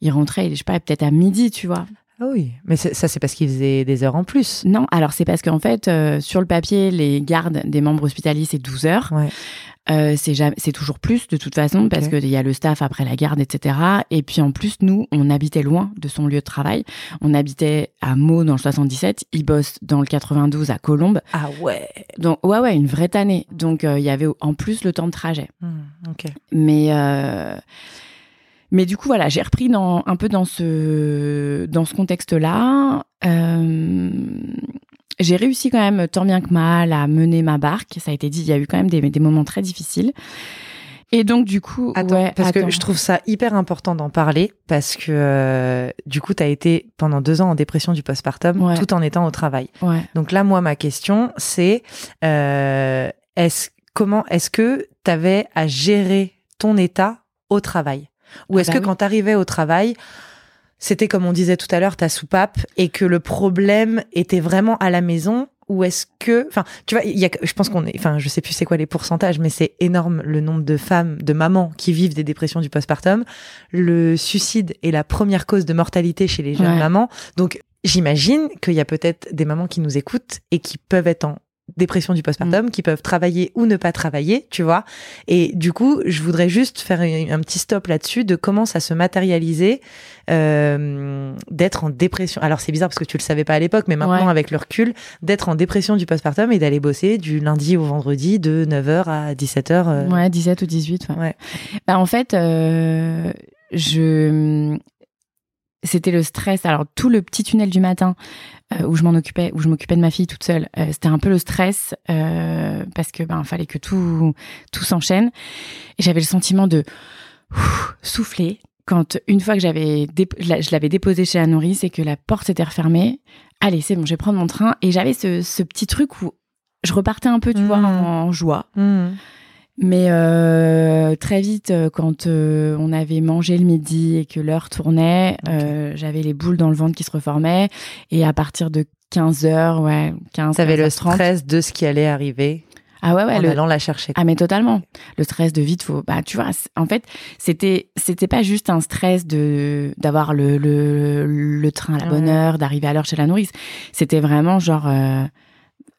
Il rentrait, je sais pas, peut-être à midi, tu vois. Ah oui, mais ça c'est parce qu'il faisait des heures en plus. Non, alors c'est parce qu'en fait, euh, sur le papier, les gardes des membres hospitaliers, c'est 12 heures. Ouais. Euh, c'est jamais, c'est toujours plus de toute façon parce qu'il y a le staff après la garde, etc. Et puis en plus, nous, on habitait loin de son lieu de travail. On habitait à Meaux dans le 77. Il bosse dans le 92 à Colombes. Ah ouais. Donc ouais, ouais, une vraie tannée. Donc euh, il y avait en plus le temps de trajet. Hmm, ok. Mais mais du coup voilà, j'ai repris dans un peu dans ce dans ce contexte-là. Euh, j'ai réussi quand même tant bien que mal à mener ma barque. Ça a été dit, il y a eu quand même des, des moments très difficiles. Et donc du coup, Attends, ouais, parce attends. que je trouve ça hyper important d'en parler parce que euh, du coup, tu as été pendant deux ans en dépression du postpartum Ouais. tout en étant au travail. ouais. Donc là, moi, ma question, c'est euh, est-ce comment est-ce que tu avais à gérer ton état au travail? Ou Ah est-ce bah que oui. quand tu arrivais au travail, c'était comme on disait tout à l'heure ta soupape et que le problème était vraiment à la maison ou est-ce que enfin tu vois il y a je pense qu'on est enfin je sais plus c'est quoi les pourcentages mais c'est énorme le nombre de femmes de mamans qui vivent des dépressions du postpartum le suicide est la première cause de mortalité chez les jeunes Ouais. mamans donc j'imagine qu'il y a peut-être des mamans qui nous écoutent et qui peuvent être en dépression du postpartum, qui peuvent travailler ou ne pas travailler, tu vois. Et du coup, je voudrais juste faire un, un petit stop là-dessus de comment ça se matérialisait euh, d'être en dépression. Alors c'est bizarre parce que tu le savais pas à l'époque, mais maintenant Ouais. avec le recul, d'être en dépression du postpartum et d'aller bosser du lundi au vendredi de 9h à 17h. euh, Ouais, 17 ou 18. Ouais. Ouais. Bah, en fait, euh, je. C'était le stress. Alors, tout le petit tunnel du matin euh, où je m'en occupais, où je m'occupais de ma fille toute seule, euh, c'était un peu le stress euh, parce que ben fallait que tout tout s'enchaîne. Et j'avais le sentiment de ouf, souffler quand une fois que j'avais je l'avais déposé chez la nourrice et que la porte était refermée. Allez, c'est bon, je vais prendre mon train. Et j'avais ce, ce petit truc où je repartais un peu, tu Mhm. vois, en joie. Mhm. Mais euh, très vite, euh, quand euh, on avait mangé le midi et que l'heure tournait, euh, j'avais les boules dans le ventre qui se reformaient. Et à partir de 15 heures, ouais, 15 T'avais le 15h30. stress de ce qui allait arriver Ah ouais, ouais, en le- allant la chercher. ah mais totalement. Le stress de vite, faut, bah tu vois, en fait, c'était c'était pas juste un stress de d'avoir le, le le train à la bonne heure, d'arriver à l'heure chez la nourrice. C'était vraiment genre, euh,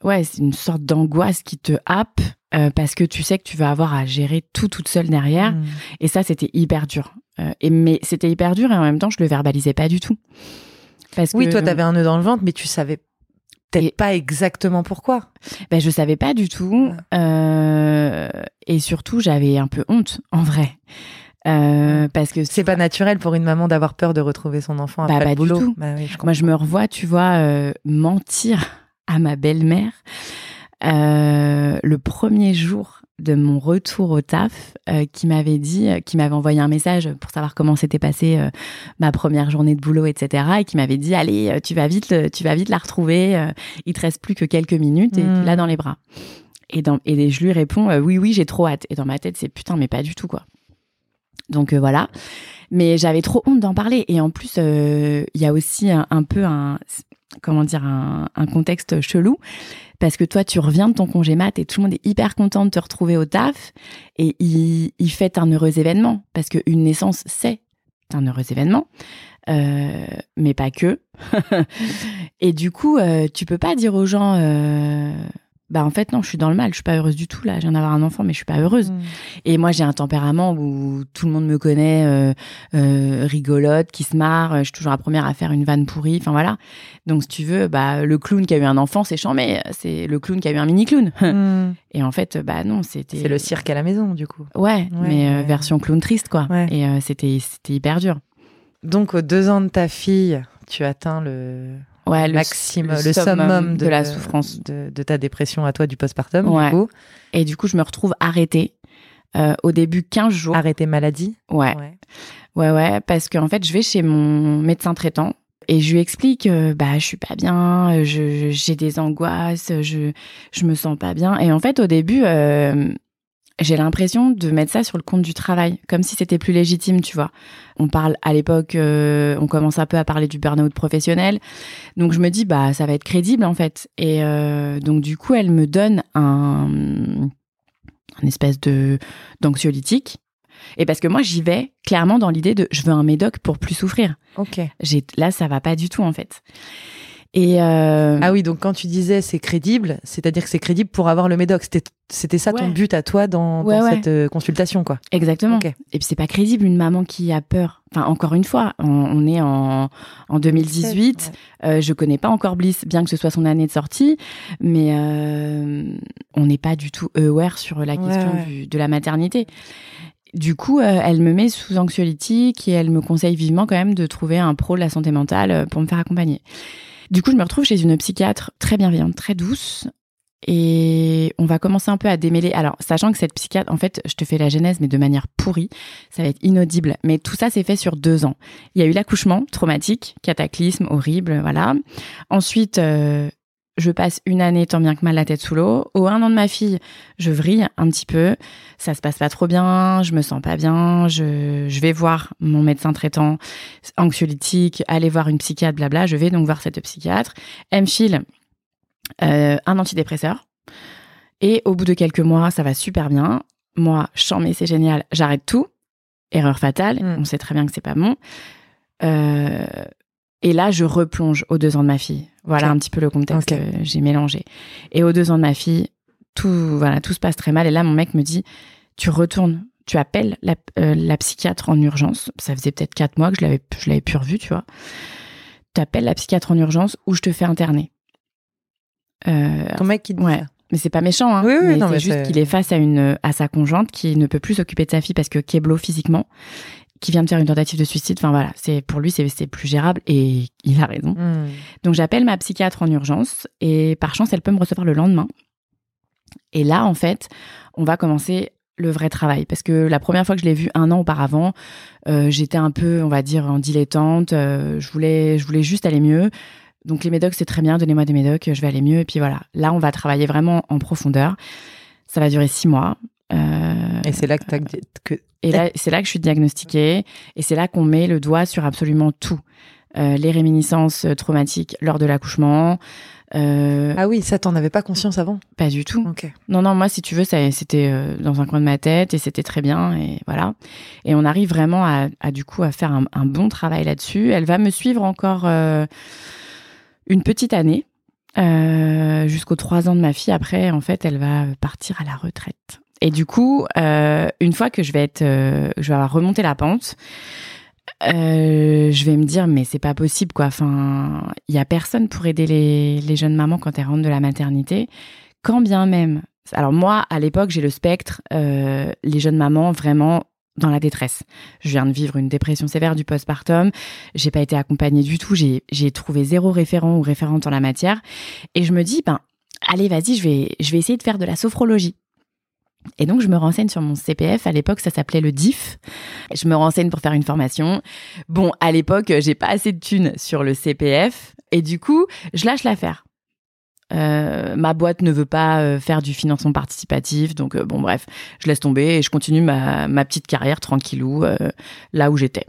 ouais, c'est une sorte d'angoisse qui te happe euh, parce que tu sais que tu vas avoir à gérer tout toute seule derrière. Mhm. Et ça, c'était hyper dur. Euh, et mais c'était hyper dur et en même temps, je le verbalisais pas du tout. Parce Oui, que, toi, t'avais un nœud dans le ventre, mais tu savais peut-être pas exactement pourquoi. Ben, je savais pas du tout. Euh, et surtout, j'avais un peu honte, en vrai. Euh, parce que C'est pas naturel pour une maman d'avoir peur de retrouver son enfant Bah, après pas le du boulot. tout. Bah oui, je moi, je me revois, tu vois, euh, mentir à ma belle-mère euh, le premier jour de mon retour au taf, euh, qui m'avait dit, euh, qui m'avait envoyé un message pour savoir comment s'était passée euh, ma première journée de boulot, etc. Et qui m'avait dit, allez, euh, tu vas vite, le- tu vas vite la retrouver. euh, il te reste plus que quelques minutes et Mm. tu l'as dans les bras. Et, dans, et je lui réponds, euh, oui, oui, j'ai trop hâte. Et dans ma tête, c'est putain, mais pas du tout, quoi. Donc euh, voilà. Mais j'avais trop honte d'en parler. Et en plus, euh, il y a aussi un, un peu un, comment dire, un, contexte chelou. Parce que toi, tu reviens de ton congé mat et tout le monde est hyper content de te retrouver au taf. Et il, il fête un heureux événement. Parce qu'une naissance, c'est un heureux événement. Euh, mais pas que. et du coup, euh, tu peux pas dire aux gens, euh, bah en fait non, je suis dans le mal, je suis pas heureuse du tout là. Je viens d'avoir un enfant, mais je suis pas heureuse. Mhm. Et moi, j'ai un tempérament où tout le monde me connaît, euh, euh, rigolote, qui se marre. Je suis toujours la première à faire une vanne pourrie. Enfin voilà. Donc si tu veux, bah le clown qui a eu un enfant, c'est chambé. C'est le clown qui a eu un mini clown. Mhm. Et en fait, bah non, c'était. C'est le cirque à la maison, du coup. Ouais, mais euh, version clown triste quoi. Ouais. Et c'était c'était hyper dur. Donc, aux deux ans de ta fille, tu atteins le, Ouais, le, maximum, le le, summum, summum de, de la souffrance. de, de ta dépression à toi du postpartum. Ouais. Du coup, Et du coup, je me retrouve arrêtée. Euh, au début, 15 jours. arrêter maladie. Ouais. Ouais, ouais, parce qu'en fait, je vais chez mon médecin traitant et je lui explique, euh, bah, je suis pas bien, j'ai des angoisses, je, je me sens pas bien. Et en fait, au début, euh, j'ai l'impression de mettre ça sur le compte du travail, comme si c'était plus légitime, tu vois. On parle à l'époque, euh, on commence un peu à parler du burn-out professionnel, donc je me dis, bah, ça va être crédible en fait. Et euh, donc du coup, elle me donne un, un espèce de d'anxiolytique. Et parce que moi, j'y vais clairement dans l'idée de je veux un médoc pour plus souffrir. Ok. J'ai là, ça va pas du tout en fait. Et euh, Ah oui, donc quand tu disais c'est crédible, c'est-à-dire que c'est crédible pour avoir le médoc. C'était, c'était ça ton but à toi dans, Ouais, dans ouais. cette euh, consultation, quoi. exactement. Et puis c'est pas crédible une maman qui a peur. Enfin, encore une fois, on, on est en, en 2018. Euh, je connais pas encore Bliss, bien que ce soit son année de sortie, mais euh, on n'est pas du tout aware sur la question du- de la maternité. Du coup, euh, elle me met sous anxiolytique et elle me conseille vivement quand même de trouver un pro de la santé mentale pour me faire accompagner. Du coup, je me retrouve chez une psychiatre très bienveillante, très douce. Et on va commencer un peu à démêler. Alors, sachant que cette psychiatre, en fait, je te fais la genèse, mais de manière pourrie, ça va être inaudible. Mais tout ça s'est fait sur deux ans. Il y a eu l'accouchement traumatique, cataclysme, horrible, voilà. Ensuite, euh, je passe une année tant bien que mal la tête sous l'eau. Au un an de ma fille, je vrille un petit peu. Ça se passe pas trop bien, je me sens pas bien. Je, je vais voir mon médecin traitant anxiolytique, aller voir une psychiatre, blabla. Je vais donc voir cette psychiatre. Elle me file euh, un antidépresseur. Et au bout de quelques mois, ça va super bien. Moi, chant, mais c'est génial, j'arrête tout. Erreur fatale, Mm. on sait très bien que c'est pas bon. Euh, Et là, je replonge aux deux ans de ma fille. Voilà un petit peu le contexte. Euh, J'ai mélangé. Et aux deux ans de ma fille, tout, voilà, tout se passe très mal. Et là, mon mec me dit, tu retournes, tu appelles la, euh, la psychiatre en urgence. Ça faisait peut-être quatre mois que je l'avais, je l'avais plus revue, tu vois. Tu appelles la psychiatre en urgence ou je te fais interner. Euh, Ton mec qui dit Ouais. ça. mais c'est pas méchant, hein. Oui, oui, mais non, c'est mais juste c'est- qu'il est face à une à sa conjointe qui ne peut plus s'occuper de sa fille parce que Keblo physiquement, qui vient de faire une tentative de suicide. Enfin voilà, c'est pour lui c'est plus gérable et il a raison. Hmm. Donc j'appelle ma psychiatre en urgence et par chance elle peut me recevoir le lendemain. Et là en fait, on va commencer le vrai travail parce que la première fois que je l'ai vu un an auparavant, euh, j'étais un peu, on va dire, en dilettante. euh, je voulais, je voulais juste aller mieux. Donc les médocs c'est très bien, donnez-moi des médocs, je vais aller mieux. Et puis voilà, là on va travailler vraiment en profondeur. Ça va durer six mois. Euh, Et c'est là que, t'as- que et là, c'est là que je suis diagnostiquée et c'est là qu'on met le doigt sur absolument tout. Euh, les réminiscences traumatiques lors de l'accouchement, euh, ah oui, ça t'en avais pas conscience avant. pas du tout. Non, non, moi, si tu veux, ça, c'était dans un coin de ma tête et c'était très bien et voilà. Et on arrive vraiment à, à, du coup à faire un, un bon travail là-dessus. Elle va me suivre encore une petite année euh, jusqu'aux trois ans de ma fille. Après, en fait, elle va partir à la retraite. Et du coup, euh, une fois que je vais être, euh, je vais avoir remonté la pente, euh, je vais me dire mais c'est pas possible quoi. Enfin, il y a personne pour aider les, jeunes mamans quand elles rentrent de la maternité, quand bien même. Alors moi, à l'époque, j'ai le spectre, les jeunes mamans vraiment dans la détresse. Je viens de vivre une dépression sévère du postpartum. J'ai pas été accompagnée du tout. J'ai trouvé zéro référent ou référente en la matière. Et je me dis ben allez vas-y, je vais je vais essayer de faire de la sophrologie. Et donc, je me renseigne sur mon CPF. À l'époque, ça s'appelait le DIF. Je me renseigne pour faire une formation. Bon, à l'époque, j'ai pas assez de thunes sur le CPF. Et du coup, je lâche l'affaire. Euh, ma boîte ne veut pas euh, faire du financement participatif. Donc, euh, bon, bref, je laisse tomber et je continue ma, ma petite carrière tranquillou, euh, là où j'étais.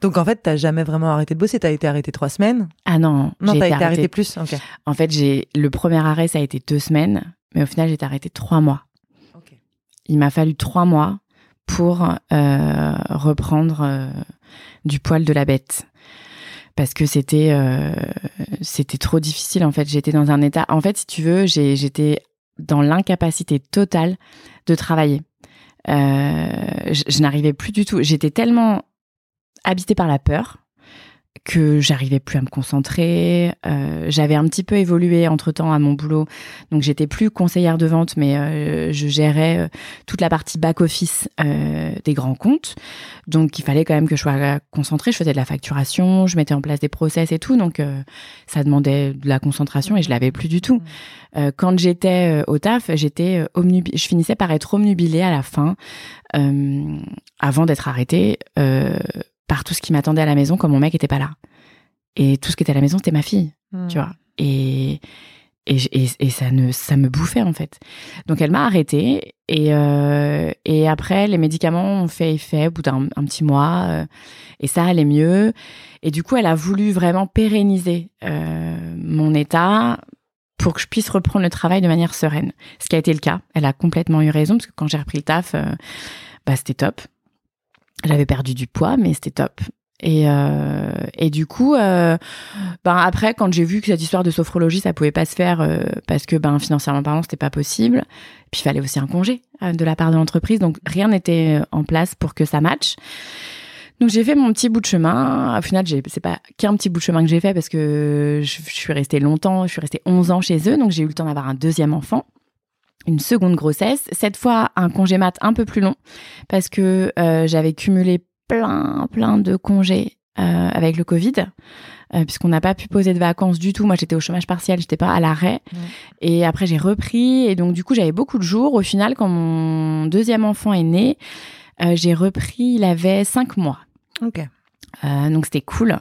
Donc en fait, t'as jamais vraiment arrêté de bosser. T'as été arrêté trois semaines. Ah non, Non, t'as été été arrêté plus. En fait, j'ai le premier arrêt, ça a été deux semaines. Mais au final, j'ai été arrêtée trois mois. Il m'a fallu trois mois pour euh, reprendre euh, du poil de la bête. Parce que c'était euh, c'était trop difficile en fait. J'étais dans un état en fait si tu veux j'étais dans l'incapacité totale de travailler. Je, je n'arrivais plus du tout. J'étais tellement habitée par la peur que j'arrivais plus à me concentrer. Euh, J'avais un petit peu évolué entre temps à mon boulot, donc j'étais plus conseillère de vente, mais euh, je gérais euh, toute la partie back office euh, des grands comptes. Donc il fallait quand même que je sois concentrée. Je faisais de la facturation, je mettais en place des process et tout, donc ça demandait de la concentration et je l'avais plus du tout. Euh, quand j'étais au taf, j'étais je finissais par être omnubilée à la fin, avant d'être arrêtée par tout ce qui m'attendait à la maison quand mon mec était pas là. Et tout ce qui était à la maison, c'était ma fille, Hmm. tu vois. Et et, et, et ça ne ça me bouffait en fait. Donc elle m'a arrêtée et euh, et après les médicaments ont fait effet au bout d'un un petit mois euh, et ça allait mieux. Et du coup elle a voulu vraiment pérenniser euh, mon état pour que je puisse reprendre le travail de manière sereine. Ce qui a été le cas. Elle a complètement eu raison parce que quand j'ai repris le taf, bah, c'était top. J'avais perdu du poids, mais c'était top. Et, euh, et du coup, euh, ben après, quand j'ai vu que cette histoire de sophrologie, ça pouvait pas se faire euh, parce que ben financièrement parlant, c'était pas possible. Puis il fallait aussi un congé euh, de la part de l'entreprise, donc rien n'était euh, en place pour que ça matche. Donc j'ai fait mon petit bout de chemin. Au final, c'est pas qu'un petit bout de chemin que j'ai fait parce que je suis restée longtemps, je suis restée 11 ans chez eux, donc j'ai eu le temps d'avoir un deuxième enfant, une seconde grossesse. Cette fois, un congé mat un peu plus long parce que euh, j'avais cumulé plein, plein de congés euh, avec le Covid. euh, puisqu'on n'a pas pu poser de vacances du tout. Moi, j'étais au chômage partiel, j'étais pas à l'arrêt. Ouais. Et après, j'ai repris. Et donc, du coup, j'avais beaucoup de jours. Au final, quand mon deuxième enfant est né, j'ai repris, il avait cinq mois. Ok. Donc c'était cool.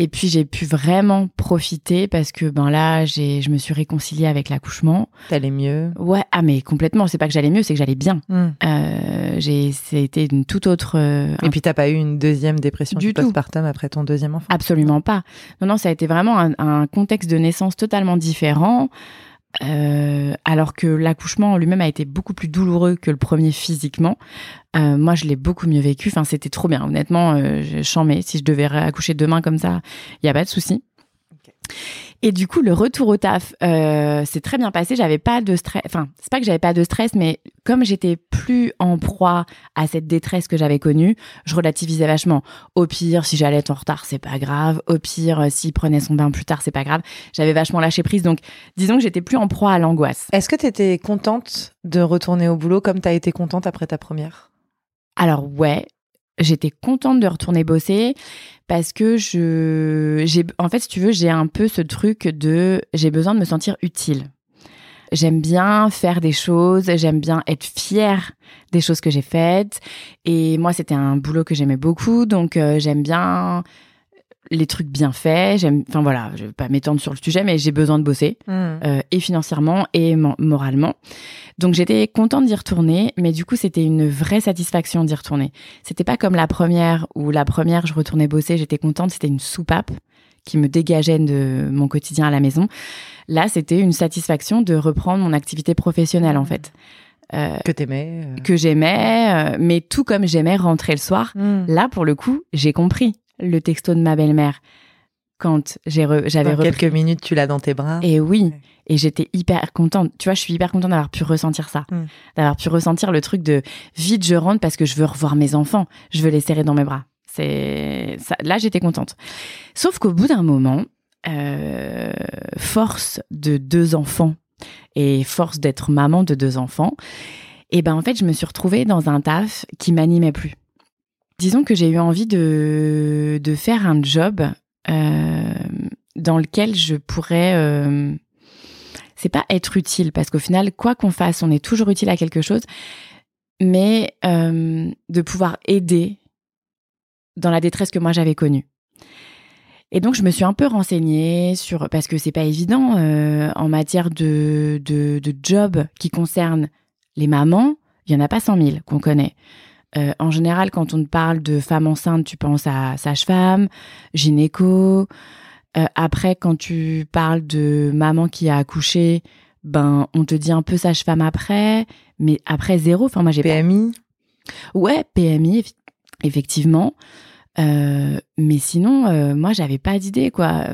Et puis j'ai pu vraiment profiter parce que ben là j'ai je me suis réconciliée avec l'accouchement. T'allais mieux? Ouais ah mais complètement c'est pas que j'allais mieux c'est que j'allais bien. Hmm. Euh, j'ai c'était une toute autre euh, Et puis t'as pas eu une deuxième dépression Du du postpartum après ton deuxième enfant? absolument pas. Non non ça a été vraiment un, un contexte de naissance totalement différent. Euh, alors que l'accouchement en lui-même a été beaucoup plus douloureux que le premier physiquement. Euh, moi, je l'ai beaucoup mieux vécu. Enfin, c'était trop bien. Honnêtement, euh, je mais Si je devais accoucher demain comme ça, il y a pas de souci. Et du coup, le retour au taf, euh, c'est très bien passé. J'avais pas de stress. Enfin, c'est pas que j'avais pas de stress, mais comme j'étais plus en proie à cette détresse que j'avais connue, je relativisais vachement. Au pire, si j'allais être en retard, c'est pas grave. Au pire, euh, s'il prenait son bain plus tard, c'est pas grave. J'avais vachement lâché prise. Donc, disons que j'étais plus en proie à l'angoisse. Est-ce que tu étais contente de retourner au boulot comme tu as été contente après ta première? Alors, ouais, j'étais contente de retourner bosser parce que je j'ai en fait si tu veux j'ai un peu ce truc de j'ai besoin de me sentir utile. J'aime bien faire des choses j'aime bien être fière des choses que j'ai faites. Et moi c'était un boulot que j'aimais beaucoup donc euh, j'aime bien les trucs bien faits. J'aime, enfin voilà, je vais pas m'étendre sur le sujet, mais j'ai besoin de bosser mmh. euh, et financièrement et moralement. Donc j'étais contente d'y retourner, mais du coup c'était une vraie satisfaction d'y retourner. C'était pas comme la première où la première je retournais bosser, j'étais contente, c'était une soupape qui me dégageait de mon quotidien à la maison. Là c'était une satisfaction de reprendre mon activité professionnelle en fait. Euh, que t'aimais euh. que j'aimais, euh, mais tout comme j'aimais rentrer le soir. Mmh. Là, pour le coup, j'ai compris le texto de ma belle-mère. Quand j'ai j'avais quelques minutes tu l'as dans tes bras. Et oui. Et j'étais hyper contente. Tu vois je suis hyper contente d'avoir pu ressentir ça. Hmm. d'avoir pu ressentir le truc de vite je rentre parce que je veux revoir mes enfants. Je veux les serrer dans mes bras. C'est là j'étais contente. Sauf qu'au bout d'un moment euh, force de deux enfants et force d'être maman de deux enfants et ben en fait je me suis retrouvée dans un taf qui m'animait plus Disons que j'ai eu envie de, de faire un job euh, dans lequel je pourrais. Euh, c'est pas être utile, parce qu'au final, quoi qu'on fasse, on est toujours utile à quelque chose, mais euh, de pouvoir aider dans la détresse que moi j'avais connue. Et donc je me suis un peu renseignée sur parce que c'est pas évident en matière de, de, de job qui concerne les mamans, il y en a pas 100 000 qu'on connaît. Euh, en général, quand on te parle de femme enceinte, tu penses à sage-femme, gynéco. Euh, après, quand tu parles de maman qui a accouché, ben on te dit un peu sage-femme après, mais après zéro. Enfin, moi j'ai PMI. Ouais, PMI, effectivement. Euh, mais sinon, moi j'avais pas d'idée quoi.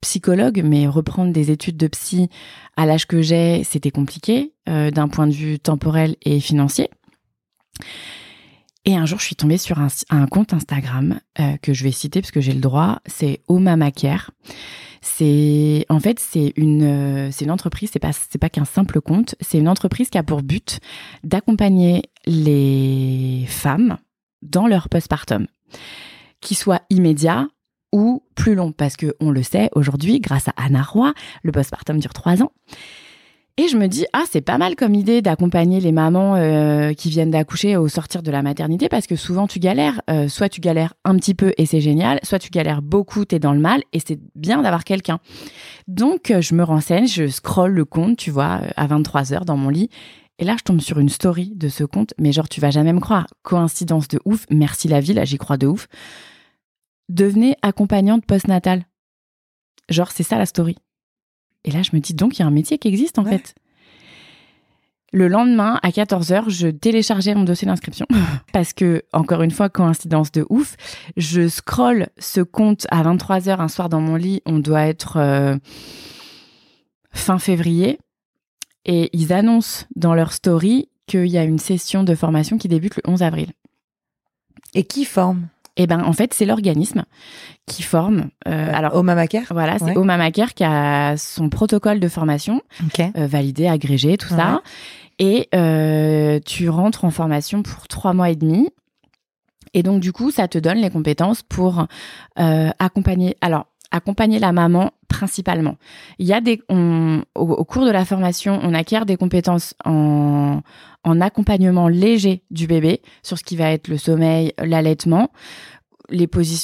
psychologue, mais reprendre des études de psy à l'âge que j'ai, c'était compliqué d'un point de vue temporel et financier. Et un jour, je suis tombée sur un, compte Instagram euh, que je vais citer parce que j'ai le droit. C'est Omamacare. C'est en fait c'est une euh, c'est une entreprise. C'est pas c'est pas qu'un simple compte. C'est une entreprise qui a pour but d'accompagner les femmes dans leur postpartum, qui soit immédiat ou plus long, parce que on le sait aujourd'hui, grâce à Anna Roy, le postpartum dure trois ans. Et je me dis, ah, c'est pas mal comme idée d'accompagner les mamans euh, qui viennent d'accoucher au sortir de la maternité parce que souvent tu galères. Euh, soit tu galères un petit peu et c'est génial, soit tu galères beaucoup, t'es dans le mal et c'est bien d'avoir quelqu'un. Donc, euh, je me renseigne, je scrolle le compte, tu vois, à 23 heures dans mon lit. Et là, je tombe sur une story de ce compte, mais genre, tu vas jamais me croire. Coïncidence de ouf, merci la vie, là, j'y crois de ouf. Devenez accompagnante postnatale. Genre, c'est ça la story. Et là, je me dis donc, il y a un métier qui existe en fait. Le lendemain, à 14h, je téléchargeais mon dossier d'inscription. Parce que, encore une fois, coïncidence de ouf, je scrolle ce compte à 23h un soir dans mon lit. On doit être euh, fin février. Et ils annoncent dans leur story qu'il y a une session de formation qui débute le 11 avril. Et qui forme? Eh ben, en fait, c'est l'organisme qui forme. Euh, alors, Omamacare Voilà, c'est ouais. qui a son protocole de formation euh, validé, agrégé, tout ça. Et euh, tu rentres en formation pour trois mois et demi. Et donc, du coup, ça te donne les compétences pour euh, accompagner. Alors, accompagner la maman principalement. Il y a des, au, cours de la formation, on acquiert des compétences en, en accompagnement léger du bébé sur ce qui va être le sommeil, l'allaitement,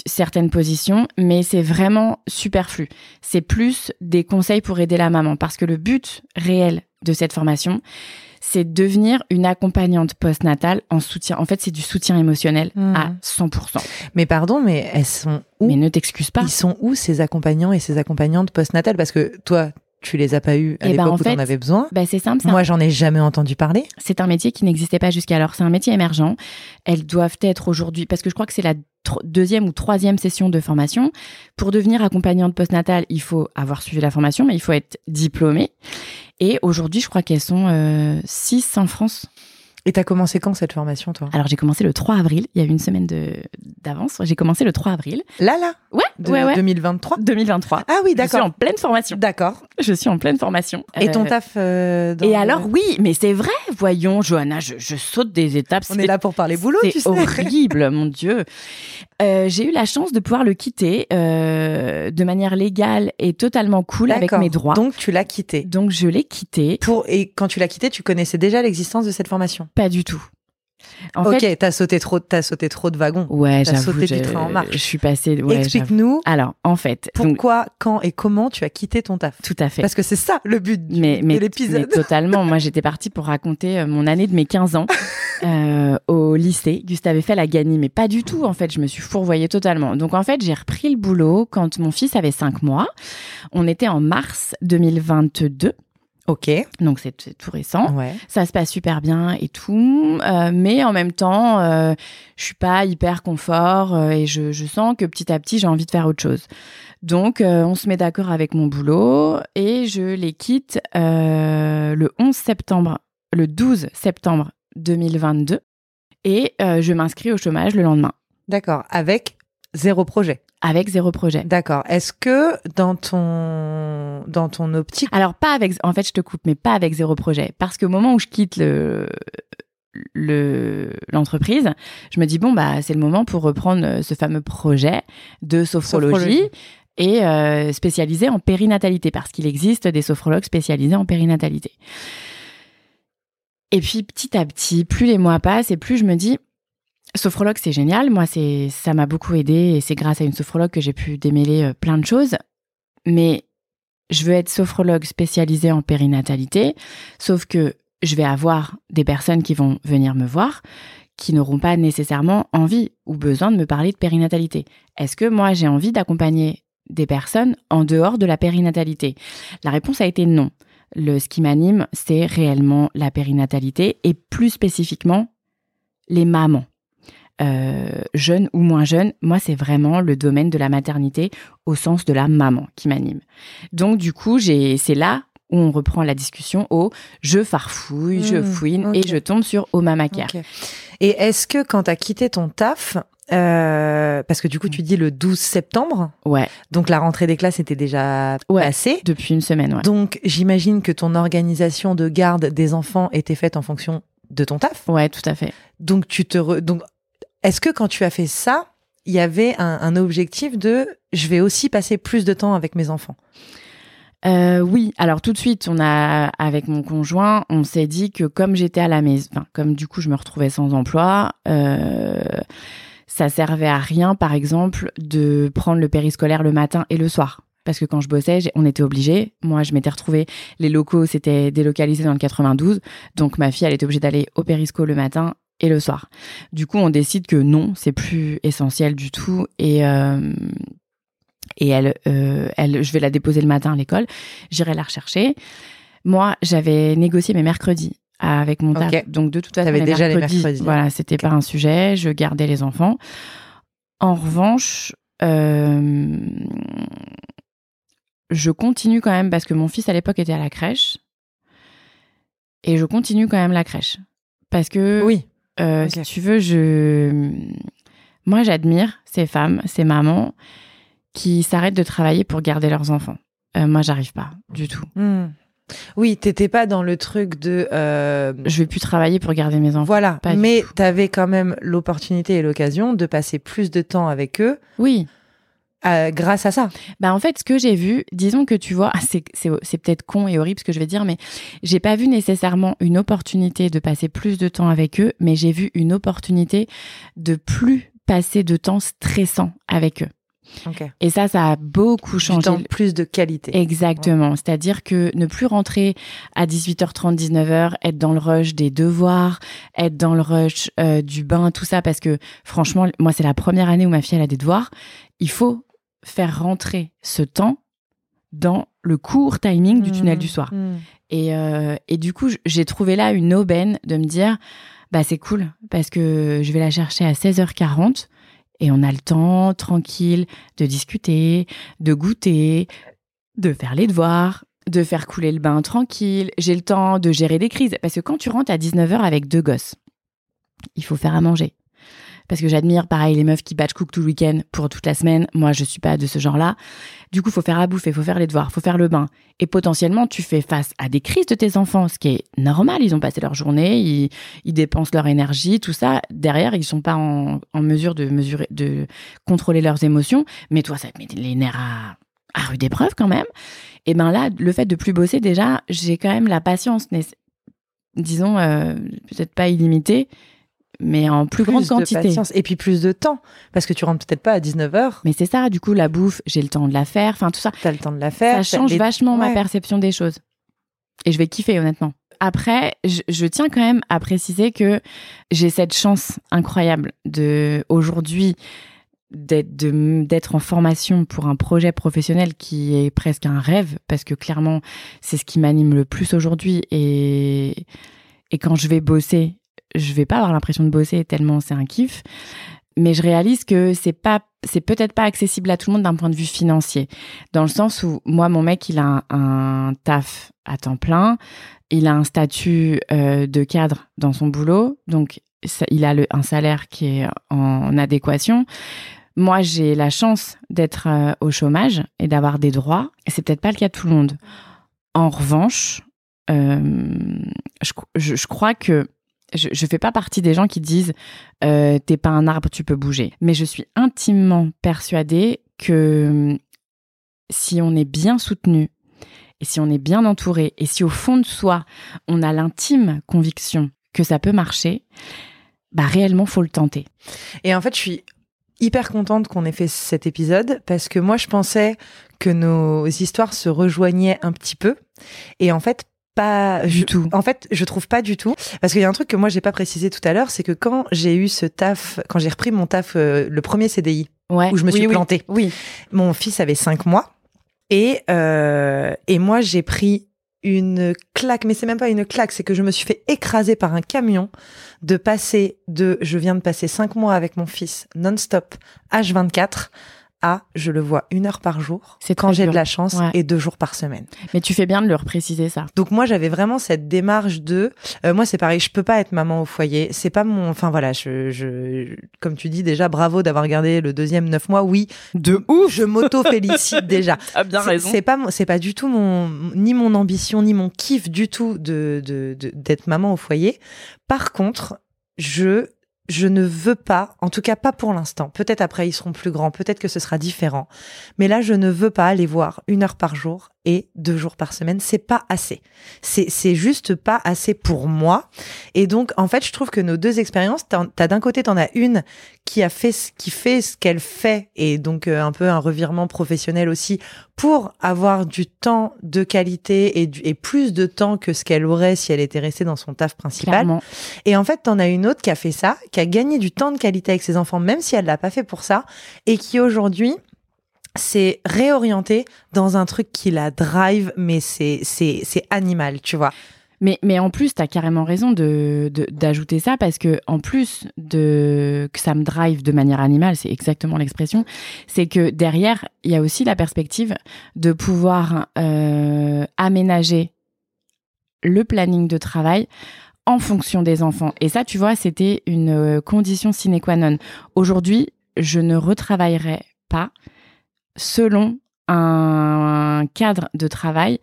certaines positions, mais c'est vraiment superflu. C'est plus des conseils pour aider la maman parce que le but réel de cette formation, c'est devenir une accompagnante postnatale en soutien. En fait, c'est du soutien émotionnel mmh. à 100%. Mais pardon, mais elles sont où Mais ne t'excuse pas. Ils sont où ces accompagnants et ces accompagnantes postnatales? Parce que toi, tu les as pas eu à Eh ben, l'époque en où tu en avais besoin. Bah, c'est simple, Moi, j'en ai jamais entendu parler. C'est un métier qui n'existait pas jusqu'alors. C'est un métier émergent. Elles doivent être aujourd'hui, parce que je crois que c'est la deuxième ou troisième session de formation. Pour devenir accompagnante postnatale, il faut avoir suivi la formation, mais il faut être diplômé. Et aujourd'hui, je crois qu'elles sont euh, six en France. Et t'as commencé quand cette formation, toi? Alors, j'ai commencé le 3 avril. Il y a une semaine de- d'avance. J'ai commencé le 3 avril. Là, là? Ouais, de ouais, ouais. 2023 2023. Ah oui, Je suis en d'accord. pleine formation. D'accord. Je suis en pleine formation. Et ton Euh, taf euh, dans Et alors, oui, mais c'est vrai. Voyons, Johanna, je, je saute des étapes. On est là pour parler boulot, C'est tu sais. horrible, mon Dieu. Euh, j'ai eu la chance de pouvoir le quitter euh, de manière légale et totalement cool avec mes droits. Donc, Donc, tu l'as quitté. je l'ai quitté. Pour... Et quand tu l'as quitté, tu connaissais déjà l'existence de cette formation? Pas du tout. En Ok, fait, t'as sauté, trop... t'as sauté trop de wagons. ouais, t'as sauté du train en marche. Je suis passée. Ouais. Explique-nous Alors, en fait, donc, pourquoi, quand et comment tu as quitté ton taf. tout à fait. Parce que c'est ça le but du- mais, de l'épisode. totalement. Moi, j'étais partie pour raconter euh, mon année de mes 15 ans euh, au lycée. Gustave Eiffel a gagné, mais pas du tout. En fait, je me suis fourvoyée totalement. Donc, en fait, j'ai repris le boulot quand mon fils avait 5 mois. On était en mars 2022. Ok. Donc, c'est tout récent. Ouais. Ça se passe super bien et tout. Euh, mais en même temps, euh, je suis pas hyper confort euh, et je, je sens que petit à petit, j'ai envie de faire autre chose. Donc, euh, on se met d'accord avec mon boulot et je les quitte le 11 septembre, le 12 septembre 2022 et je m'inscris au chômage le lendemain D'accord. Avec zéro projet. Avec zéro projet. D'accord. Est-ce que dans ton dans ton optique, Alors pas avec, en fait, je te coupe, mais pas avec zéro projet, parce qu'au moment où je quitte le le l'entreprise, je me dis bon bah c'est le moment pour reprendre euh, ce fameux projet de sophrologie. Sophrologie. Et euh, spécialisé en périnatalité, parce qu'il existe des sophrologues spécialisés en périnatalité. Et puis petit à petit, plus les mois passent et plus je me dis, sophrologue c'est génial, moi c'est ça m'a beaucoup aidé et c'est grâce à une sophrologue que j'ai pu démêler euh, plein de choses. Mais je veux être sophrologue spécialisée en périnatalité, sauf que je vais avoir des personnes qui vont venir me voir qui n'auront pas nécessairement envie ou besoin de me parler de périnatalité. Est-ce que moi j'ai envie d'accompagner des personnes en dehors de la périnatalité? La réponse a été non. Le, ce qui m'anime, c'est réellement la périnatalité et plus spécifiquement les mamans. Euh, jeunes ou moins jeunes, moi c'est vraiment le domaine de la maternité au sens de la maman qui m'anime. Donc du coup, j'ai c'est là où on reprend la discussion au je farfouille, je Mmh, fouine et je tombe sur Oh Mama Care. Et est-ce que quand tu as quitté ton taf, euh, parce que du coup tu dis le 12 septembre, Ouais, donc la rentrée des classes était déjà Ouais. passée. depuis une semaine, ouais. Donc j'imagine que ton organisation de garde des enfants était faite en fonction de ton taf. Ouais, tout à fait. Donc tu te re- donc est-ce que quand tu as fait ça, il y avait un, objectif de je vais aussi passer plus de temps avec mes enfants. Euh, oui, alors tout de suite, on a avec mon conjoint, on s'est dit que comme j'étais à la maison, comme du coup je me retrouvais sans emploi, euh, ça servait à rien, par exemple, de prendre le périscolaire le matin et le soir. Parce que quand je bossais, on était obligés. Moi, je m'étais retrouvée, les locaux s'étaient délocalisés dans le 92. Donc, ma fille, elle était obligée d'aller au périsco le matin et le soir. Du coup, on décide que non, c'est plus essentiel du tout. Et, euh, et elle, euh, elle, je vais la déposer le matin à l'école. J'irai la rechercher. Moi, j'avais négocié mes mercredis avec mon taf. Donc, de toute façon, T'avais les déjà les mercredis, mercredis. voilà, c'était pas un sujet. Je gardais les enfants. En revanche, euh, je continue quand même parce que mon fils à l'époque était à la crèche. Et je continue quand même la crèche. Parce que, Oui. Euh, si tu veux, je. Moi, j'admire ces femmes, ces mamans qui s'arrêtent de travailler pour garder leurs enfants. Euh, moi, j'arrive pas du tout. Hmm. Oui, t'étais pas dans le truc de euh, Je vais plus travailler pour garder mes enfants. voilà, pas mais t'avais quand même l'opportunité et l'occasion de passer plus de temps avec eux Oui. Euh, grâce à ça. Bah en fait, ce que j'ai vu, disons que tu vois, c'est c'est peut-être con et horrible ce que je vais dire, mais j'ai pas vu nécessairement une opportunité de passer plus de temps avec eux, mais j'ai vu une opportunité de plus passer de temps stressant avec eux. Ok. Et ça, ça a beaucoup Du changé. temps plus de qualité. Exactement. C'est-à-dire que ne plus rentrer à 18h30, 19h, être dans le rush des devoirs, être dans le rush euh, du bain, tout ça, parce que franchement, moi, c'est la première année où ma fille elle a des devoirs. Il faut faire rentrer ce temps dans le court timing du tunnel Mmh, du soir. mmh. Et, euh, et du coup, j'ai trouvé là une aubaine de me dire, bah c'est cool, parce que je vais la chercher à 16h40 et on a le temps tranquille de discuter, de goûter, de faire les devoirs, de faire couler le bain tranquille. J'ai le temps de gérer des crises. Parce que quand tu rentres à 19h avec deux gosses, il faut faire à manger. Parce que j'admire, pareil, les meufs qui batch cook tout le week-end pour toute la semaine. Moi, je suis pas de ce genre-là. Du coup, faut faire à bouffer, faut faire les devoirs, faut faire le bain. Et potentiellement, tu fais face à des crises de tes enfants, ce qui est normal. Ils ont passé leur journée, ils, dépensent leur énergie, tout ça. Derrière, ils sont pas en, mesure de mesurer, de contrôler leurs émotions. Mais toi, ça te met les nerfs à, rude épreuve quand même. Et ben là, le fait de plus bosser, déjà, j'ai quand même la patience, disons, euh, peut-être pas illimitée, mais en plus, grande de quantité. patience. Et puis plus de temps. Parce que tu rentres peut-être pas à 19h, Mais c'est ça, du coup, la bouffe, j'ai le temps de la faire, enfin tout ça. tu as le temps de la faire. Ça t'as change les- vachement ma perception des choses. Et je vais kiffer, honnêtement. Après, je, je tiens quand même à préciser que j'ai cette chance incroyable de, aujourd'hui, d'être en formation pour un projet professionnel qui est presque un rêve, parce que clairement, c'est ce qui m'anime le plus aujourd'hui. Et, et quand je vais bosser, je vais pas avoir l'impression de bosser tellement c'est un kiff. Mais je réalise que c'est pas, c'est peut-être pas accessible à tout le monde d'un point de vue financier, dans le sens où moi, mon mec, il a un, taf à temps plein, il a un statut euh, de cadre dans son boulot, donc il a un salaire qui est en, adéquation. Moi, j'ai la chance d'être euh, au chômage et d'avoir des droits, c'est peut-être pas le cas de tout le monde. En revanche, euh, je crois que je, je fais pas partie des gens qui disent euh, t'es pas un arbre, tu peux bouger. Mais je suis intimement persuadée que hum, si on est bien soutenu et si on est bien entouré et si au fond de soi on a l'intime conviction que ça peut marcher, bah réellement faut le tenter. Et en fait, je suis hyper contente qu'on ait fait cet épisode parce que moi, je pensais que nos histoires se rejoignaient un petit peu. Et en fait, pas Du je- tout. En fait, je trouve pas du tout. Parce qu'il y a un truc que moi, j'ai pas précisé tout à l'heure, c'est que quand j'ai eu ce taf, quand j'ai repris mon taf, euh, le premier CDI, Ouais. où je me Oui, suis oui. plantée, Oui. mon fils avait cinq mois. Et, euh, et moi, j'ai pris une claque, mais c'est même pas une claque, c'est que je me suis fait écraser par un camion de passer de, je viens de passer cinq mois avec mon fils non-stop, H24, à je le vois une heure par jour, C'est quand j'ai de la chance, Ouais. et deux jours par semaine. Mais tu fais bien de leur préciser ça. Donc moi j'avais vraiment cette démarche de euh, moi c'est pareil je peux pas être maman au foyer c'est pas mon enfin voilà je, je comme tu dis déjà bravo d'avoir gardé le deuxième neuf mois oui De ouf je m'auto félicite déjà T'as bien c'est- C'est pas, mon- c'est pas du tout mon, ni mon ambition, ni mon kiff du tout de, de, de- d'être maman au foyer. Par contre, je, je ne veux pas, en tout cas pas pour l'instant. Peut-être après ils seront plus grands, peut-être que ce sera différent. Mais là, je ne veux pas aller voir une heure par jour et deux jours par semaine. C'est pas assez. C'est, juste pas assez pour moi. Et donc, en fait, je trouve que nos deux expériences, t'as d'un côté, t'en as une qui a fait ce, qui fait ce qu'elle fait et donc euh, un peu un revirement professionnel aussi pour avoir du temps de qualité et, du, et plus de temps que ce qu'elle aurait si elle était restée dans son taf principal. Clairement. Et en fait, t'en as une autre qui a fait ça, qui a gagné du temps de qualité avec ses enfants, même si elle l'a pas fait pour ça, et qui aujourd'hui s'est réorientée dans un truc qui la drive, mais c'est c'est c'est animal, tu vois. Mais, mais en plus, tu as carrément raison de, de- d'ajouter ça parce que, en plus de que ça me drive de manière animale, c'est exactement l'expression, c'est que derrière, il y a aussi la perspective de pouvoir euh, aménager le planning de travail en fonction des enfants. Et ça, tu vois, c'était une euh, condition sine qua non. Aujourd'hui, je ne retravaillerai pas selon un cadre de travail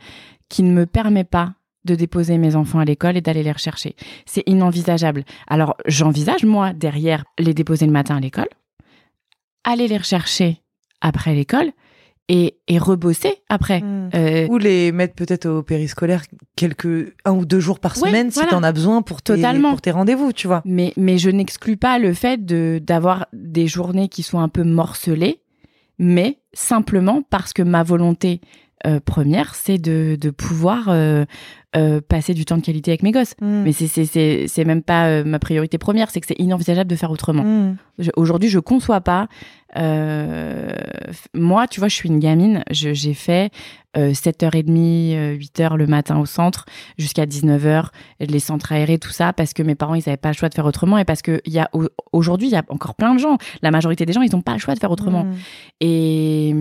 qui ne me permet pas de déposer mes enfants à l'école et d'aller les rechercher. C'est inenvisageable. Alors, j'envisage, moi, derrière, les déposer le matin à l'école, aller les rechercher après l'école et, et rebosser après. Euh, Ou les mettre peut-être au périscolaire quelques un ou deux jours par Ouais, semaine si voilà. t'en as besoin pour tes, Totalement. pour tes rendez-vous, tu vois. Mais, mais je n'exclus pas le fait de d'avoir des journées qui sont un peu morcelées, mais simplement parce que ma volonté euh, première, c'est de, de pouvoir euh, euh, passer du temps de qualité avec mes gosses. Mm. Mais c'est- même pas ma priorité première, c'est que c'est inenvisageable de faire autrement. Mm. Je- Aujourd'hui, je conçois pas moi, tu vois, je suis une gamine. J'ai fait 7h30, 8h le matin au centre jusqu'à 19h, les centres aérés, tout ça, parce que mes parents, ils n'avaient pas le choix de faire autrement et parce que y a, aujourd'hui, il y a encore plein de gens. La majorité des gens, ils n'ont pas le choix de faire autrement. Mmh. Et,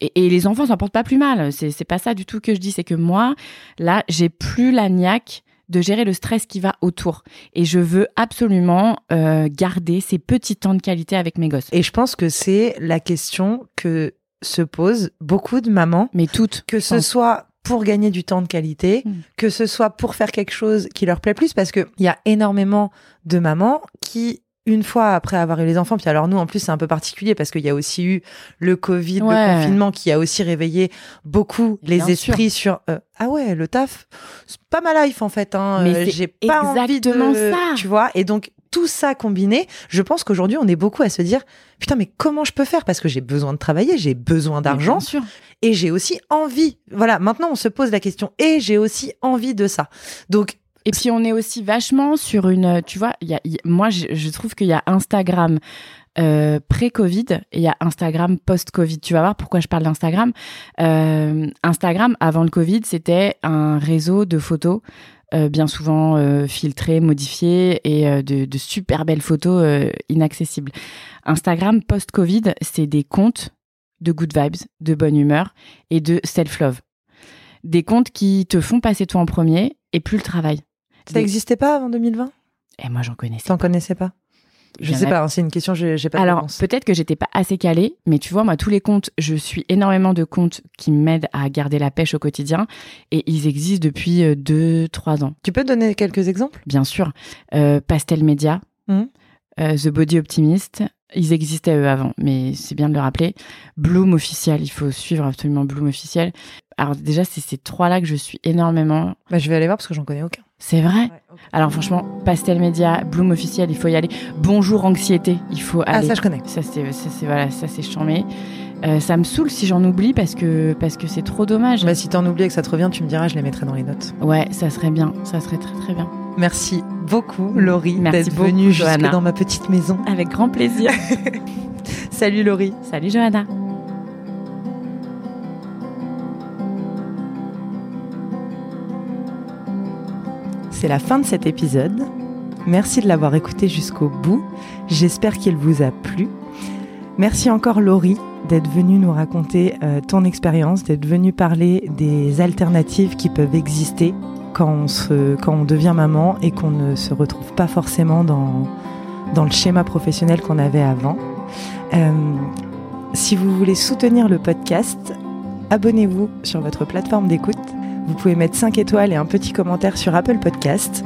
et, les enfants s'en portent pas plus mal. C'est pas ça du tout que je dis. C'est que moi, là, j'ai plus la niaque de gérer le stress qui va autour. Et je veux absolument euh, garder ces petits temps de qualité avec mes gosses. Et je pense que c'est la question que se posent beaucoup de mamans. Mais toutes. Que ce soit pour gagner du temps de qualité, hmm. que ce soit pour faire quelque chose qui leur plaît plus, parce qu'il y a énormément de mamans qui une fois après avoir eu les enfants, puis alors nous en plus c'est un peu particulier parce qu'il y a aussi eu le Covid, le confinement qui a aussi réveillé beaucoup les esprits sur euh, ah ouais le taf c'est pas ma life en fait hein, mais euh, j'ai pas envie de ça. tu vois. Et donc tout ça combiné, je pense qu'aujourd'hui on est beaucoup à se dire putain mais comment je peux faire? Parce que j'ai besoin de travailler, j'ai besoin d'argent. et j'ai aussi envie. Voilà, maintenant on se pose la question et j'ai aussi envie de ça. Donc et puis on est aussi vachement sur une, tu vois, moi je, trouve qu'il y a Instagram euh, pré-Covid et il y a Instagram post-Covid. Tu vas voir pourquoi je parle d'Instagram. Euh, Instagram avant le Covid, c'était un réseau de photos. Euh, bien souvent filtrées, modifiées et de, de, super belles photos inaccessibles. Instagram post-Covid, c'est des comptes de good vibes, de bonne humeur et de self-love. Des comptes qui te font passer toi en premier et plus le travail. Ça n'existait pas avant 2020 Et eh, moi, j'en connaissais. T'en connaissais pas? Je sais pas, hein, c'est une question, j'ai pas Alors, peut-être que j'étais pas assez calée, mais tu vois, moi, tous les comptes, je suis énormément de comptes qui m'aident à garder la pêche au quotidien et ils existent depuis 2-3 euh, ans. Tu peux donner quelques exemples? Bien sûr. Euh, Pastel Media, mmh. euh, The Body Optimist, ils existaient eux avant, mais c'est bien de le rappeler. Bloom officiel, il faut suivre absolument Bloom officiel. Alors déjà, c'est ces trois-là que je suis énormément. Bah, je vais aller voir parce que j'en connais aucun. C'est vrai. Alors franchement, Pastel Média, Bloom officiel, il faut y aller. Bonjour anxiété, il faut aller. Ah ça je connais. Ça c'est voilà, ça c'est charmé. Euh, ça me saoule si j'en oublie parce que parce que c'est trop dommage. Bah si t'en oublies et que ça te revient, tu me diras, je les mettrai dans les notes. Ouais, ça serait bien, ça serait très très bien. Merci beaucoup Laurie d'être venue jusque dans ma petite maison. Avec grand plaisir. Salut Laurie. Salut Johanna. C'est la fin de cet épisode. Merci de l'avoir écouté jusqu'au bout. J'espère qu'il vous a plu. Merci encore Laurie d'être venue nous raconter euh, ton expérience, d'être venue parler des alternatives qui peuvent exister quand on, devient maman et qu'on ne se retrouve pas forcément dans, dans le schéma professionnel qu'on avait avant. Euh, si vous voulez soutenir le podcast, abonnez-vous sur votre plateforme d'écoute vous pouvez mettre 5 étoiles et un petit commentaire sur Apple Podcast.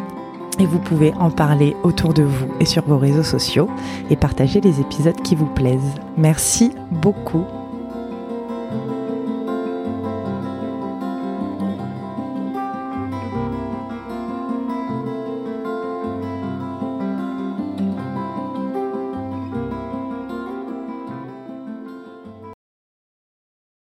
Et vous pouvez en parler autour de vous et sur vos réseaux sociaux et partager les épisodes qui vous plaisent. Merci beaucoup